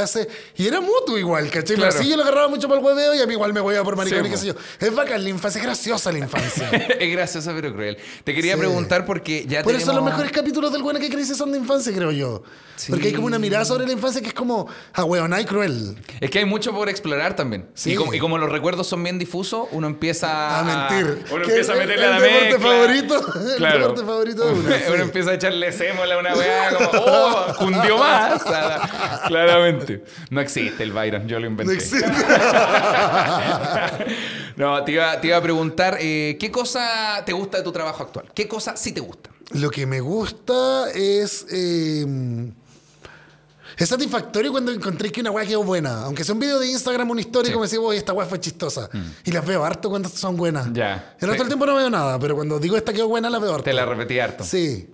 S2: Y era mutuo igual, ¿cachai?
S1: Claro.
S2: Pero sí, yo lo agarraba mucho para el hueveo y a mí igual me voy a por maricón
S1: Sí,
S2: y qué
S1: po.
S2: sé yo. Es bacán la infancia, es graciosa la infancia.
S1: es graciosa pero cruel. Te quería
S2: Sí.
S1: preguntar porque ya
S2: Por
S1: tenemos...
S2: eso los mejores capítulos del Buena que Crisis son de infancia, creo yo.
S1: Sí.
S2: Porque hay como una mirada sobre la infancia que es como ahueonada y cruel.
S1: Es que hay mucho por explorar también. Y, como, y como los recuerdos son bien difusos, uno empieza
S2: A mentir.
S1: Uno empieza a meterle
S2: el
S1: a la
S2: deporte
S1: mezcla.
S2: favorito, el
S1: Claro.
S2: deporte favorito de uno,
S1: empieza a echarle sémola a una weá como, oh, cundió más. O No existe el Byron, yo lo inventé.
S2: No existe.
S1: No, te iba, te iba a preguntar, eh, ¿qué cosa te gusta de tu trabajo actual? ¿Qué cosa sí te gusta?
S2: Lo que me gusta es. eh, es satisfactorio cuando encontré que una weá quedó buena. Aunque sea un video de Instagram, una historia,
S1: Sí.
S2: como oye, esta weá fue chistosa. Y las veo harto cuando son buenas.
S1: Ya.
S2: El resto
S1: Sí.
S2: del tiempo no veo nada, pero cuando digo esta quedó buena, la veo harto.
S1: Te la repetí harto.
S2: Sí.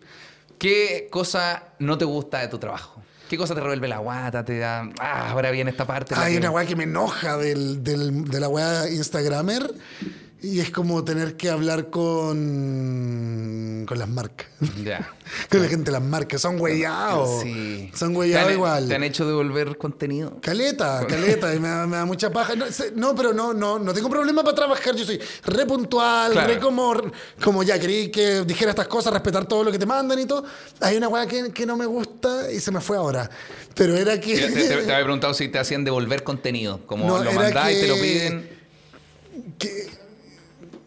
S1: ¿Qué cosa no te gusta de tu trabajo? ¿Qué cosa te revuelve la guata? Te da, ah, ahora viene esta parte.
S2: Hay
S1: que-
S2: una weá que me enoja del, del- de la weá Instagramer. Y es como tener que hablar con, con las marcas.
S1: Ya.
S2: con la gente de las marcas. Son huellados.
S1: Sí.
S2: Son
S1: ¿Te
S2: huellados igual.
S1: ¿Te han hecho devolver contenido?
S2: Caleta, caleta, y me da, me da mucha paja. No, se- no, pero no, no, no tengo problema para trabajar. Yo soy re puntual,
S1: Claro.
S2: re como, como ya querí que dijera estas cosas, respetar todo lo que te mandan y todo. Hay una weá que, que no me gusta y se me fue ahora. Pero era que.
S1: Te, te- te había preguntado si te hacían devolver contenido. Como
S2: No,
S1: lo mandás y te lo piden.
S2: que-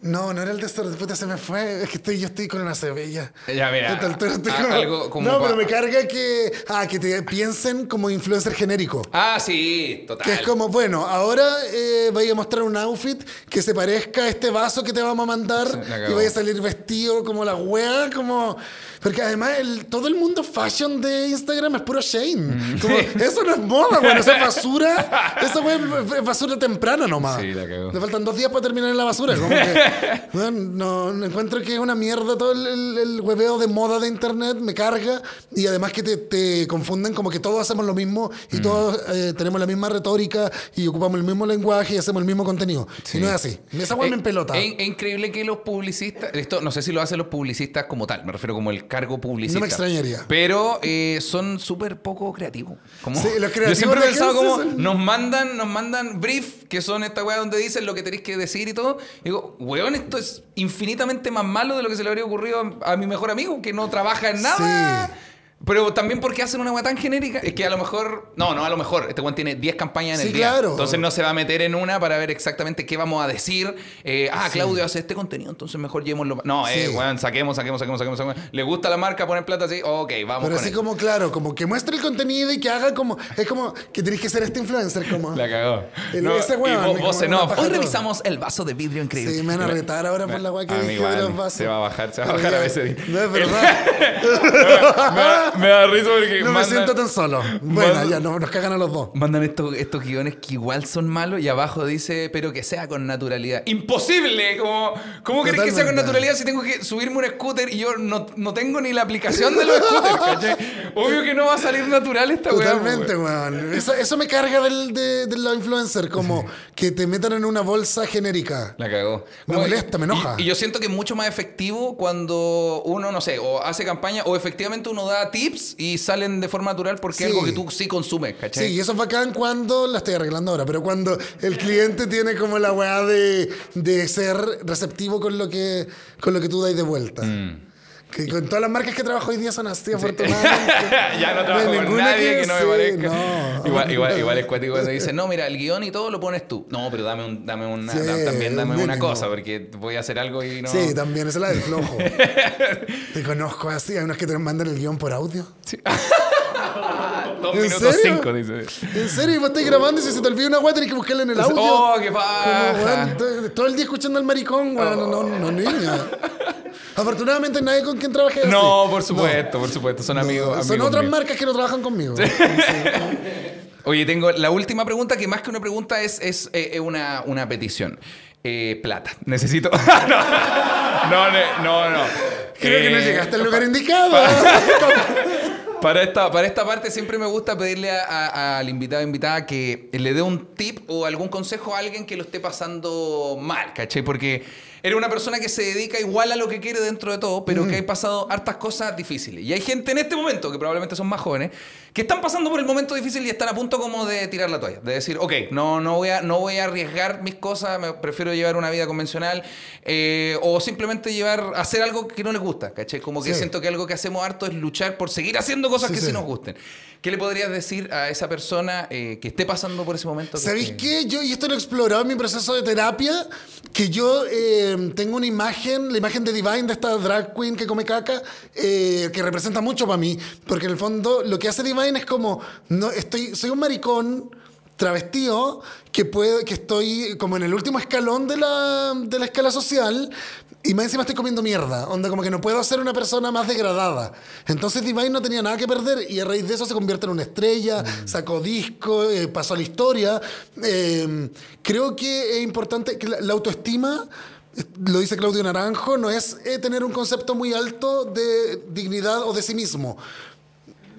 S2: No, no era el de estar de puta, se me fue. Es que estoy, yo estoy con una cebella.
S1: Ya, mira,
S2: A
S1: algo como
S2: no, pero me carga que. Ah, que te piensen como influencer genérico.
S1: Ah, sí, total.
S2: Que es como, bueno, ahora eh, voy a mostrar un outfit que se parezca a este vaso que te vamos a mandar
S1: Sí,
S2: y voy a salir vestido como la wea, como... Porque además el, todo el mundo fashion de Instagram es puro shame.
S1: Mm.
S2: Como, eso no es moda, bueno, eso es basura. Eso es es basura temprana nomás.
S1: Sí, la cagó.
S2: Le faltan dos días para terminar en la basura. Como que, bueno, no, no encuentro que es una mierda todo el, el, el hueveo de moda de internet, me carga. Y además que te, te confunden como que todos hacemos lo mismo
S1: Mm.
S2: y todos eh, tenemos la misma retórica y ocupamos el mismo lenguaje y hacemos el mismo contenido.
S1: Sí.
S2: Y no es así. Esa hueá me
S1: Es-
S2: empelota.
S1: Es, es increíble que los publicistas, esto no sé si lo hacen los publicistas como tal, me refiero como el cargo publicista.
S2: No me extrañaría.
S1: Pero eh, son súper poco creativos. Como,
S2: Sí, los
S1: yo
S2: creativos
S1: siempre he pensado como
S2: son-
S1: nos mandan, nos mandan brief, que son esta weá donde dicen lo que tenéis que decir y todo. Y digo, weón, esto es infinitamente más malo de lo que se le habría ocurrido a, a mi mejor amigo, que no trabaja en nada.
S2: Sí.
S1: Pero también porque hacen una weá tan genérica, es que a lo mejor, no, no, a lo mejor, este weón tiene 10 campañas en
S2: Sí,
S1: el día.
S2: claro.
S1: Entonces no se va a meter en una para ver exactamente qué vamos a decir. Eh, ah, Claudio hace este contenido, entonces mejor llevémoslo. No, eh,
S2: Sí.
S1: weón, saquemos, saquemos, saquemos, saquemos, saquemos. ¿Le gusta la marca poner plata así? Ok, vamos
S2: Pero
S1: con
S2: así
S1: él.
S2: como, claro, como que muestre el contenido y que haga como. Es como que tenés que ser este influencer, como.
S1: La cagó.
S2: El-
S1: No,
S2: ese weón,
S1: vo-
S2: como
S1: voz en
S2: una
S1: off.
S2: paja
S1: Hoy revisamos el vaso de vidrio increíble.
S2: Sí, me van a retar ahora por la weá que dije de los vasos.
S1: se va a bajar, se va a bajar a veces.
S2: No es verdad.
S1: me, da, risa porque
S2: No me siento tan solo. Bueno,
S1: mandan-
S2: ya no, nos cagan a los dos.
S1: Mandan estos, estos guiones que igual son malos y abajo dice, pero que sea con naturalidad. ¡Imposible! Como, ¿Cómo querés que sea con naturalidad si tengo que subirme un scooter y yo no, no tengo ni la aplicación de los scooters, ¿cachai? Obvio que no va a salir natural esta weá.
S2: Totalmente,
S1: weón.
S2: Eso, eso me carga del, de, de los influencers, como que te metan en una bolsa genérica.
S1: La cagó.
S2: Me
S1: Como-
S2: molesta, me enoja.
S1: Y, y yo siento que es mucho más efectivo cuando uno, no sé, o hace campaña o efectivamente uno da tips y salen de forma natural porque es
S2: Sí.
S1: algo que tú sí consumes, ¿cachai?
S2: Sí, y eso es bacán cuando, la estoy arreglando ahora, pero cuando el cliente tiene como la weá de, de ser receptivo con lo que, con lo que tú dais de vuelta.
S1: Mm.
S2: Que con todas las marcas que trabajo hoy día son así, afortunadamente.
S1: ya no trabajo con nadie que, no me
S2: sí,
S1: parezca.
S2: no.
S1: igual, igual, igual es cuático cuando dice, no, mira, el guion y todo lo pones tú. No, pero dame, un, dame una,
S2: Sí,
S1: da- también dame
S2: un
S1: una cosa, porque voy a hacer algo y no.
S2: Sí, también, esa es la del flojo. Te conozco así, hay unos que te mandan el guion por audio.
S1: Dos
S2: ¿En
S1: minutos
S2: serio?
S1: cinco, dice.
S2: En serio, vos estás grabando y si se te olvida una weá tenés que buscarla en el audio.
S1: Oh, qué
S2: Como,
S1: paja.
S2: weón, todo- el día escuchando al maricón, weón. No, no, no, niña. Afortunadamente nadie con quien trabaje así.
S1: No, por supuesto, por supuesto. Son amigos.
S2: Son
S1: amigos
S2: otras
S1: míos.
S2: marcas que no trabajan conmigo.
S1: Oye, tengo la última pregunta, que más que una pregunta es, es eh, eh, una, una petición. Eh, plata. Necesito. no, no, no, no.
S2: Creo que no
S1: Eh,
S2: llegaste al lugar indicado.
S1: Para esta, para esta parte siempre me gusta pedirle a- al invitado o invitada que le dé un tip o algún consejo a alguien que lo esté pasando mal, ¿cachai? Porque eres una persona que se dedica igual a lo que quiere dentro de todo, pero que ha pasado hartas cosas difíciles. Y hay gente en este momento, que probablemente son más jóvenes, que están pasando por el momento difícil y están a punto como de tirar la toalla. De decir, ok, no, no, voy, a, no voy a arriesgar mis cosas, me prefiero llevar una vida convencional eh, o simplemente llevar, hacer algo que no les gusta, ¿cachai? Como que
S2: Sí.
S1: siento que algo que hacemos harto es luchar por seguir haciendo cosas
S2: Sí,
S1: que
S2: sí.
S1: sí nos gusten. ¿Qué le podrías decir a esa persona eh, que esté pasando por ese momento? que
S2: ¿Sabéis
S1: esté-
S2: qué? Yo, y esto lo he explorado en mi proceso de terapia, que yo eh, tengo una imagen, la imagen de Divine, de esta drag queen que come caca, eh, que representa mucho para mí, porque en el fondo lo que hace Divine es como, no, estoy, soy un maricón travestido que puedo, que estoy como en el último escalón de la, de la escala social y más encima estoy comiendo mierda, onda como que no puedo ser una persona más degradada. Entonces Divine no tenía nada que perder y a raíz de eso se convierte en una estrella, sacó disco, eh, pasó a la historia. Eh, creo que es importante que la, la autoestima, eh, lo dice Claudio Naranjo, no es eh, tener un concepto muy alto de dignidad o de sí mismo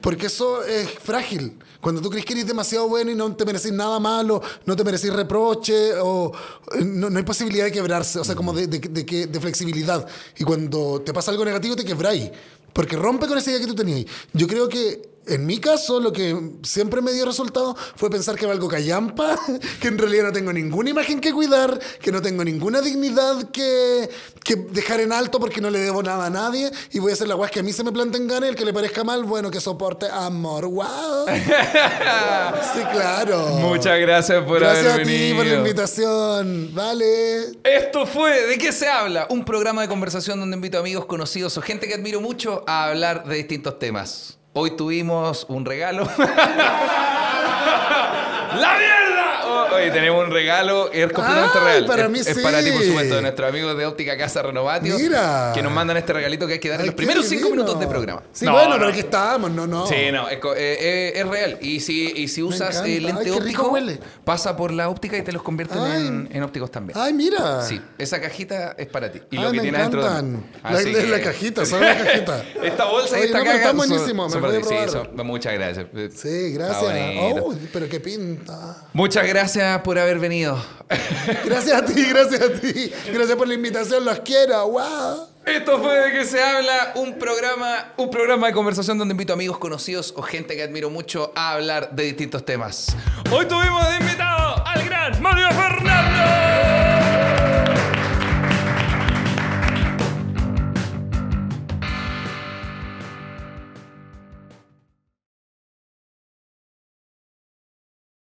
S2: Porque eso es frágil. Cuando tú crees que eres demasiado bueno y no te mereces nada malo, no te mereces reproche, o eh, no, hay posibilidad de quebrarse, o sea, como de, de, de de flexibilidad. Y cuando te pasa algo negativo, te quebráis. Porque rompe con esa idea que tú tenías. Yo creo que en mi caso, lo que siempre me dio resultado fue pensar que valgo callampa, que en realidad no tengo ninguna imagen que cuidar, que no tengo ninguna dignidad que, que dejar en alto porque no le debo nada a nadie y voy a hacer la guas que a mí se me planta en gana el que le parezca mal, bueno, que soporte amor. ¡Wow! Sí, claro.
S1: Muchas gracias por
S2: Gracias
S1: haber
S2: a ti por la invitación. Vale.
S1: Esto fue ¿De qué se habla? Un programa de conversación donde invito a amigos conocidos o gente que admiro mucho a hablar de distintos temas. Hoy tuvimos un regalo. ¡La! Hoy tenemos un regalo, es completamente real.
S2: para
S1: es,
S2: mí
S1: es
S2: sí.
S1: para ti, por supuesto, de nuestros amigos de Óptica Casa Renovatio.
S2: Mira.
S1: Que nos mandan este regalito que hay que dar en
S2: Ay,
S1: los primeros cinco minutos de programa.
S2: Sí,
S1: No,
S2: bueno,
S1: no.
S2: pero aquí estamos, no, no.
S1: Sí, no, es, eh, eh, es real. Y si, y si usas
S2: encanta.
S1: eh, lente
S2: Ay,
S1: óptico,
S2: huele.
S1: pasa por la óptica y te los convierten en, en ópticos también.
S2: Ay, mira.
S1: Sí, esa cajita es para ti. Y
S2: Ay,
S1: lo que
S2: me
S1: tiene adentro.
S2: La,
S1: que-
S2: la cajita, ¿sabes la cajita?
S1: Esta bolsa y
S2: Oye,
S1: esta
S2: no,
S1: caja
S2: está
S1: son-
S2: buenísimo,
S1: son
S2: me
S1: para
S2: voy a
S1: ti. Sí, son- muchas gracias.
S2: Sí, gracias. Oh, pero qué pinta.
S1: Muchas gracias por haber venido.
S2: Gracias a ti, gracias a ti. Gracias por la invitación, los quiero. ¡Wow!
S1: Esto fue de que se habla, un programa, un programa de conversación donde invito amigos conocidos o gente que admiro mucho a hablar de distintos temas. Hoy tuvimos de invitado